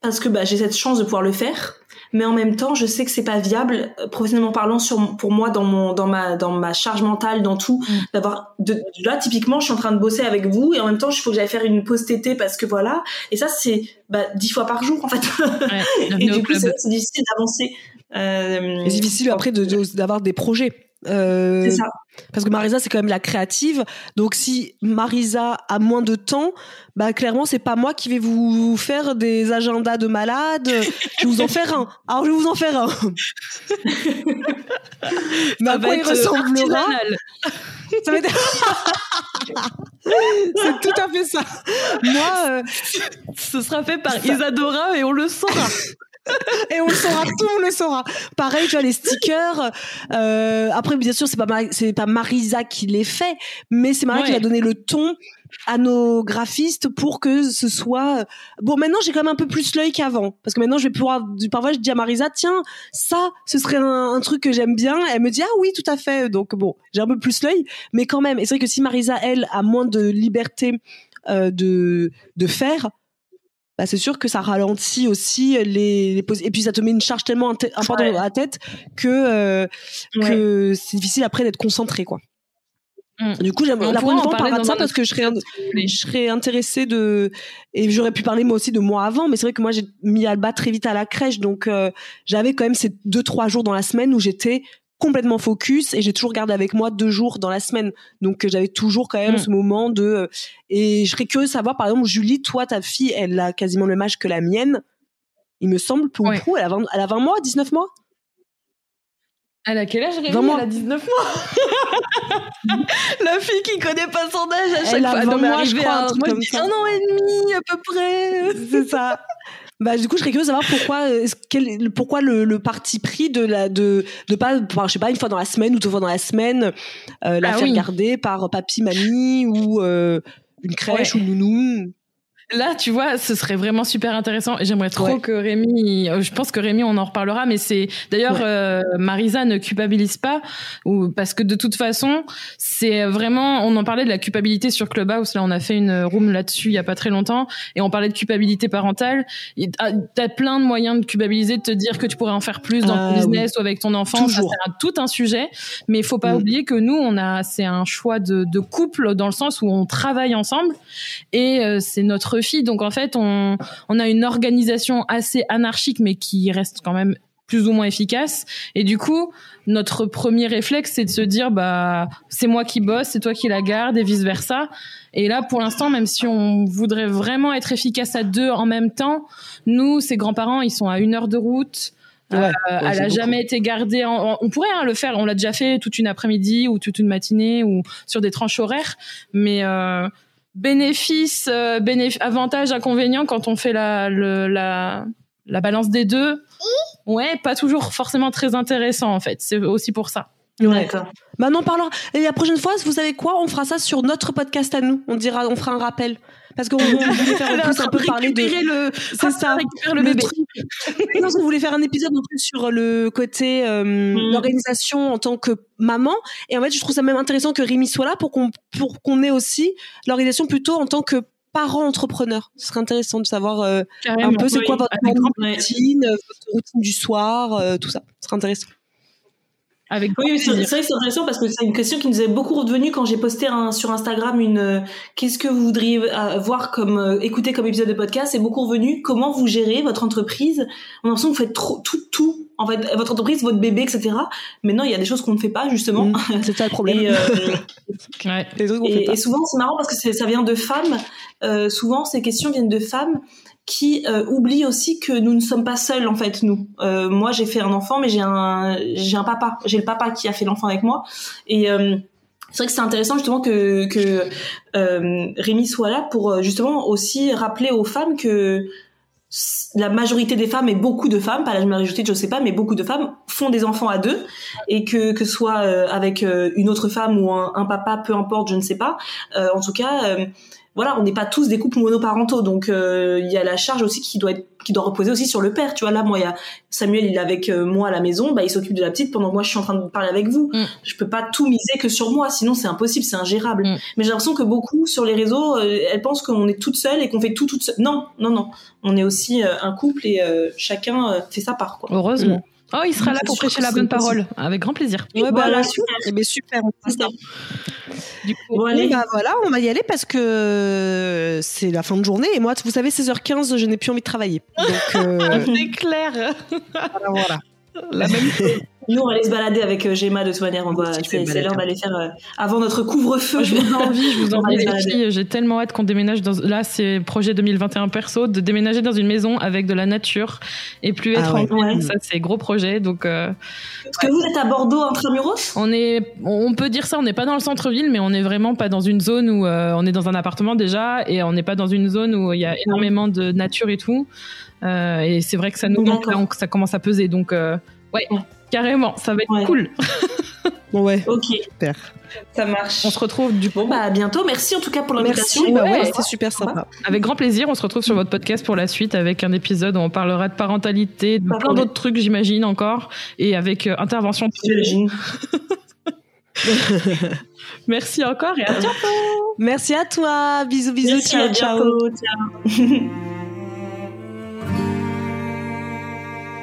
parce que bah, j'ai cette chance de pouvoir le faire mais en même temps je sais que c'est pas viable euh, professionnellement parlant sur pour moi dans mon dans ma dans ma charge mentale dans tout mm. d'avoir de là typiquement je suis en train de bosser avec vous et en même temps il faut que j'aille faire une pause tété parce que voilà. Et ça c'est bah, dix fois par jour en fait. Ouais, et du coup c'est difficile d'avancer.
Euh, c'est difficile après d'avoir des projets euh, c'est ça. Parce que Marisa, c'est quand même la créative. Donc, si Marisa a moins de temps, bah, clairement, c'est pas moi qui vais vous faire des agendas de malades. Je vais vous en faire un. Alors, je vais vous en faire un. Mais à quoi il ressemblera ça va c'est tout à fait ça. Moi, euh,
ce sera fait par Isadora et on le saura.
et on le saura, tout monde le saura. Pareil, tu vois les stickers. Euh, après, bien sûr, c'est pas c'est pas Marisa qui les fait, mais c'est Marisa qui a donné le ton à nos graphistes pour que ce soit bon. Maintenant, j'ai quand même un peu plus l'œil qu'avant parce que maintenant, je vais pouvoir. Parfois, je dis à Marisa, tiens, ça, ce serait un, truc que j'aime bien. Elle me dit, ah oui, tout à fait. Donc bon, j'ai un peu plus l'œil, mais quand même. Et c'est vrai que si Marisa, elle, a moins de liberté euh, de de faire bah, c'est sûr que ça ralentit aussi les, les et puis ça te met une charge tellement importante dans la tête que euh, que c'est difficile après d'être concentré quoi. Mm. Du coup, j'aimerais la prochaine fois on parlera de ça parce que je serais je serais intéressée de et j'aurais pu parler moi aussi de moi avant, mais c'est vrai que moi j'ai mis Alba très vite à la crèche, donc euh, j'avais quand même ces deux trois jours dans la semaine où j'étais complètement focus et j'ai toujours gardé avec moi deux jours dans la semaine. Donc euh, j'avais toujours quand même mm. ce moment de euh, et je serais curieuse de savoir par exemple Julie, toi ta fille, elle a quasiment le même âge que la mienne. Il me semble pour ouais. elle a 20, elle a 20 mois, 19 mois?
Elle a quel âge Rémi? Elle a 19 mois. la fille qui connaît pas son âge à chaque
elle
fois.
A 20 mois, je crois, un,
un, un an et demi à peu près.
C'est ça. Bah du coup, je serais curieuse de savoir pourquoi, euh, quel, pourquoi le, le, parti pris de la de de pas, je sais pas, une fois dans la semaine ou deux fois dans la semaine, euh, la ah faire garder par papy, mamie ou euh, une crèche ou nounou.
Là, tu vois, ce serait vraiment super intéressant. J'aimerais trop que Rémi, euh, je pense que Rémi, on en reparlera, mais c'est d'ailleurs euh, Marisa ne culpabilise pas, ou parce que de toute façon, c'est vraiment, on en parlait de la culpabilité sur Clubhouse. Là, on a fait une room là-dessus il y a pas très longtemps, et on parlait de culpabilité parentale. T'as plein de moyens de culpabiliser, de te dire que tu pourrais en faire plus dans ton ah business ou avec ton enfant. Ça sert tout un sujet, mais il faut pas mm. oublier que nous, on a, c'est un choix de, de couple dans le sens où on travaille ensemble, et euh, c'est notre Donc en fait, on, on a une organisation assez anarchique, mais qui reste quand même plus ou moins efficace. Et du coup, notre premier réflexe, c'est de se dire, bah, c'est moi qui bosse, c'est toi qui la garde, et vice versa. Et là, pour l'instant, même si on voudrait vraiment être efficace à deux en même temps, nous, ses grands-parents, ils sont à une heure de route. Euh, elle a jamais été gardée. on pourrait hein, le faire. On l'a déjà fait toute une après-midi ou toute une matinée ou sur des tranches horaires. Mais euh, bénéfices, euh, avantages, inconvénients quand on fait la, la, la balance des deux? Ouais, pas toujours forcément très intéressant en fait. C'est aussi pour ça.
D'accord. Maintenant, parlons. Et la prochaine fois, vous savez quoi? On fera ça sur notre podcast à nous. On dira, on fera un rappel parce qu'on voulait faire en plus un peu parler de
le
c'est ça
le bébé
non, on voulait faire un épisode en plus sur le côté euh, mm. l'organisation en tant que maman et en fait je trouve ça même intéressant que Rémi soit là pour qu'on pour qu'on ait aussi l'organisation plutôt en tant que parent entrepreneur. Ce serait intéressant de savoir euh, un peu c'est quoi votre routine, votre routine du soir, euh, tout ça. Ce serait intéressant.
Avec oui, c'est vrai que c'est intéressant parce que c'est une question qui nous est beaucoup revenue quand j'ai posté un, sur Instagram une euh, qu'est-ce que vous voudriez euh, voir comme euh, écouter comme épisode de podcast. C'est beaucoup revenu. Comment vous gérez votre entreprise? On a l'impression que vous faites trop, tout tout. En fait votre entreprise votre bébé etc mais non il y a des choses qu'on ne fait pas justement. Mmh,
c'est ça le problème. Et,
ouais. et, et, souvent c'est marrant parce que ça vient de femmes. Souvent ces questions viennent de femmes qui euh, oublie aussi que nous ne sommes pas seuls en fait nous. Euh, moi j'ai fait un enfant mais j'ai un j'ai un papa, j'ai le papa qui a fait l'enfant avec moi et euh, c'est vrai que c'est intéressant justement que que euh, Rémi soit là pour euh, justement aussi rappeler aux femmes que la majorité des femmes et beaucoup de femmes, pas la majorité, je sais pas, mais beaucoup de femmes font des enfants à deux et que que soit avec une autre femme ou un, un, papa, peu importe, je ne sais pas. en tout cas, voilà, on n'est pas tous des couples monoparentaux, donc euh, il y a la charge aussi qui doit être, qui doit reposer aussi sur le père. Tu vois, là, moi, il y a Samuel, il est avec euh, moi à la maison, bah il s'occupe de la petite pendant que moi je suis en train de parler avec vous.
Mm.
Je peux pas tout miser que sur moi, sinon c'est impossible, c'est ingérable.
Mm.
Mais j'ai l'impression que beaucoup sur les réseaux, euh, elles pensent qu'on est toute seule et qu'on fait tout toute seule. Non, non, non, on est aussi euh, un couple et chacun fait sa part, quoi.
Heureusement. Oh, il sera là pour prêcher la bonne
possible.
parole, avec grand plaisir.
Ouais, bah,
Voilà,
là,
super.
Eh ben, super.
ça.
Du coup,
Bon,
Bon,
allez.
bah voilà, on va y aller parce que euh, c'est la fin de journée et moi, vous savez, 16h15, je n'ai plus envie de travailler. Donc euh,
c'est clair.
voilà, voilà.
La même
Nous, on va aller se balader avec euh, Gemma de toute manière. On va, c'est l'heure d'aller faire euh, avant notre couvre-feu.
Je vous envie, je vous envie les filles. J'ai tellement hâte qu'on déménage dans. Là, c'est projet 2021 perso de déménager dans une maison avec de la nature et plus
Ah
être
ouais.
en ville.
Ouais.
Ça, c'est gros projet. Donc, euh,
Parce que vous êtes à Bordeaux intramuros?
On est, on peut dire ça. On n'est pas dans le centre-ville, mais on n'est vraiment pas dans une zone où euh, on est dans un appartement déjà et on n'est pas dans une zone où il y a énormément de nature et tout. Euh, et c'est vrai que ça nous manque, ça commence à peser. Donc, euh, ouais,
Ouais.
Carrément, ça va être
Ouais.
cool.
Bon, ouais,
Ok,
super.
ça marche.
On se retrouve du
Bon, bah à bientôt. Merci en tout cas pour l'invitation.
Merci, bah ouais,
Ouais.
c'était super sympa.
Avec grand plaisir, on se retrouve sur votre podcast pour la suite avec un épisode où on parlera de parentalité, de plein d'autres trucs, j'imagine encore, et avec euh, intervention.
J'imagine.
Merci encore et à bientôt.
Merci à toi. Bisous, bisous.
Merci,
ciao,
à
ciao.
Ciao.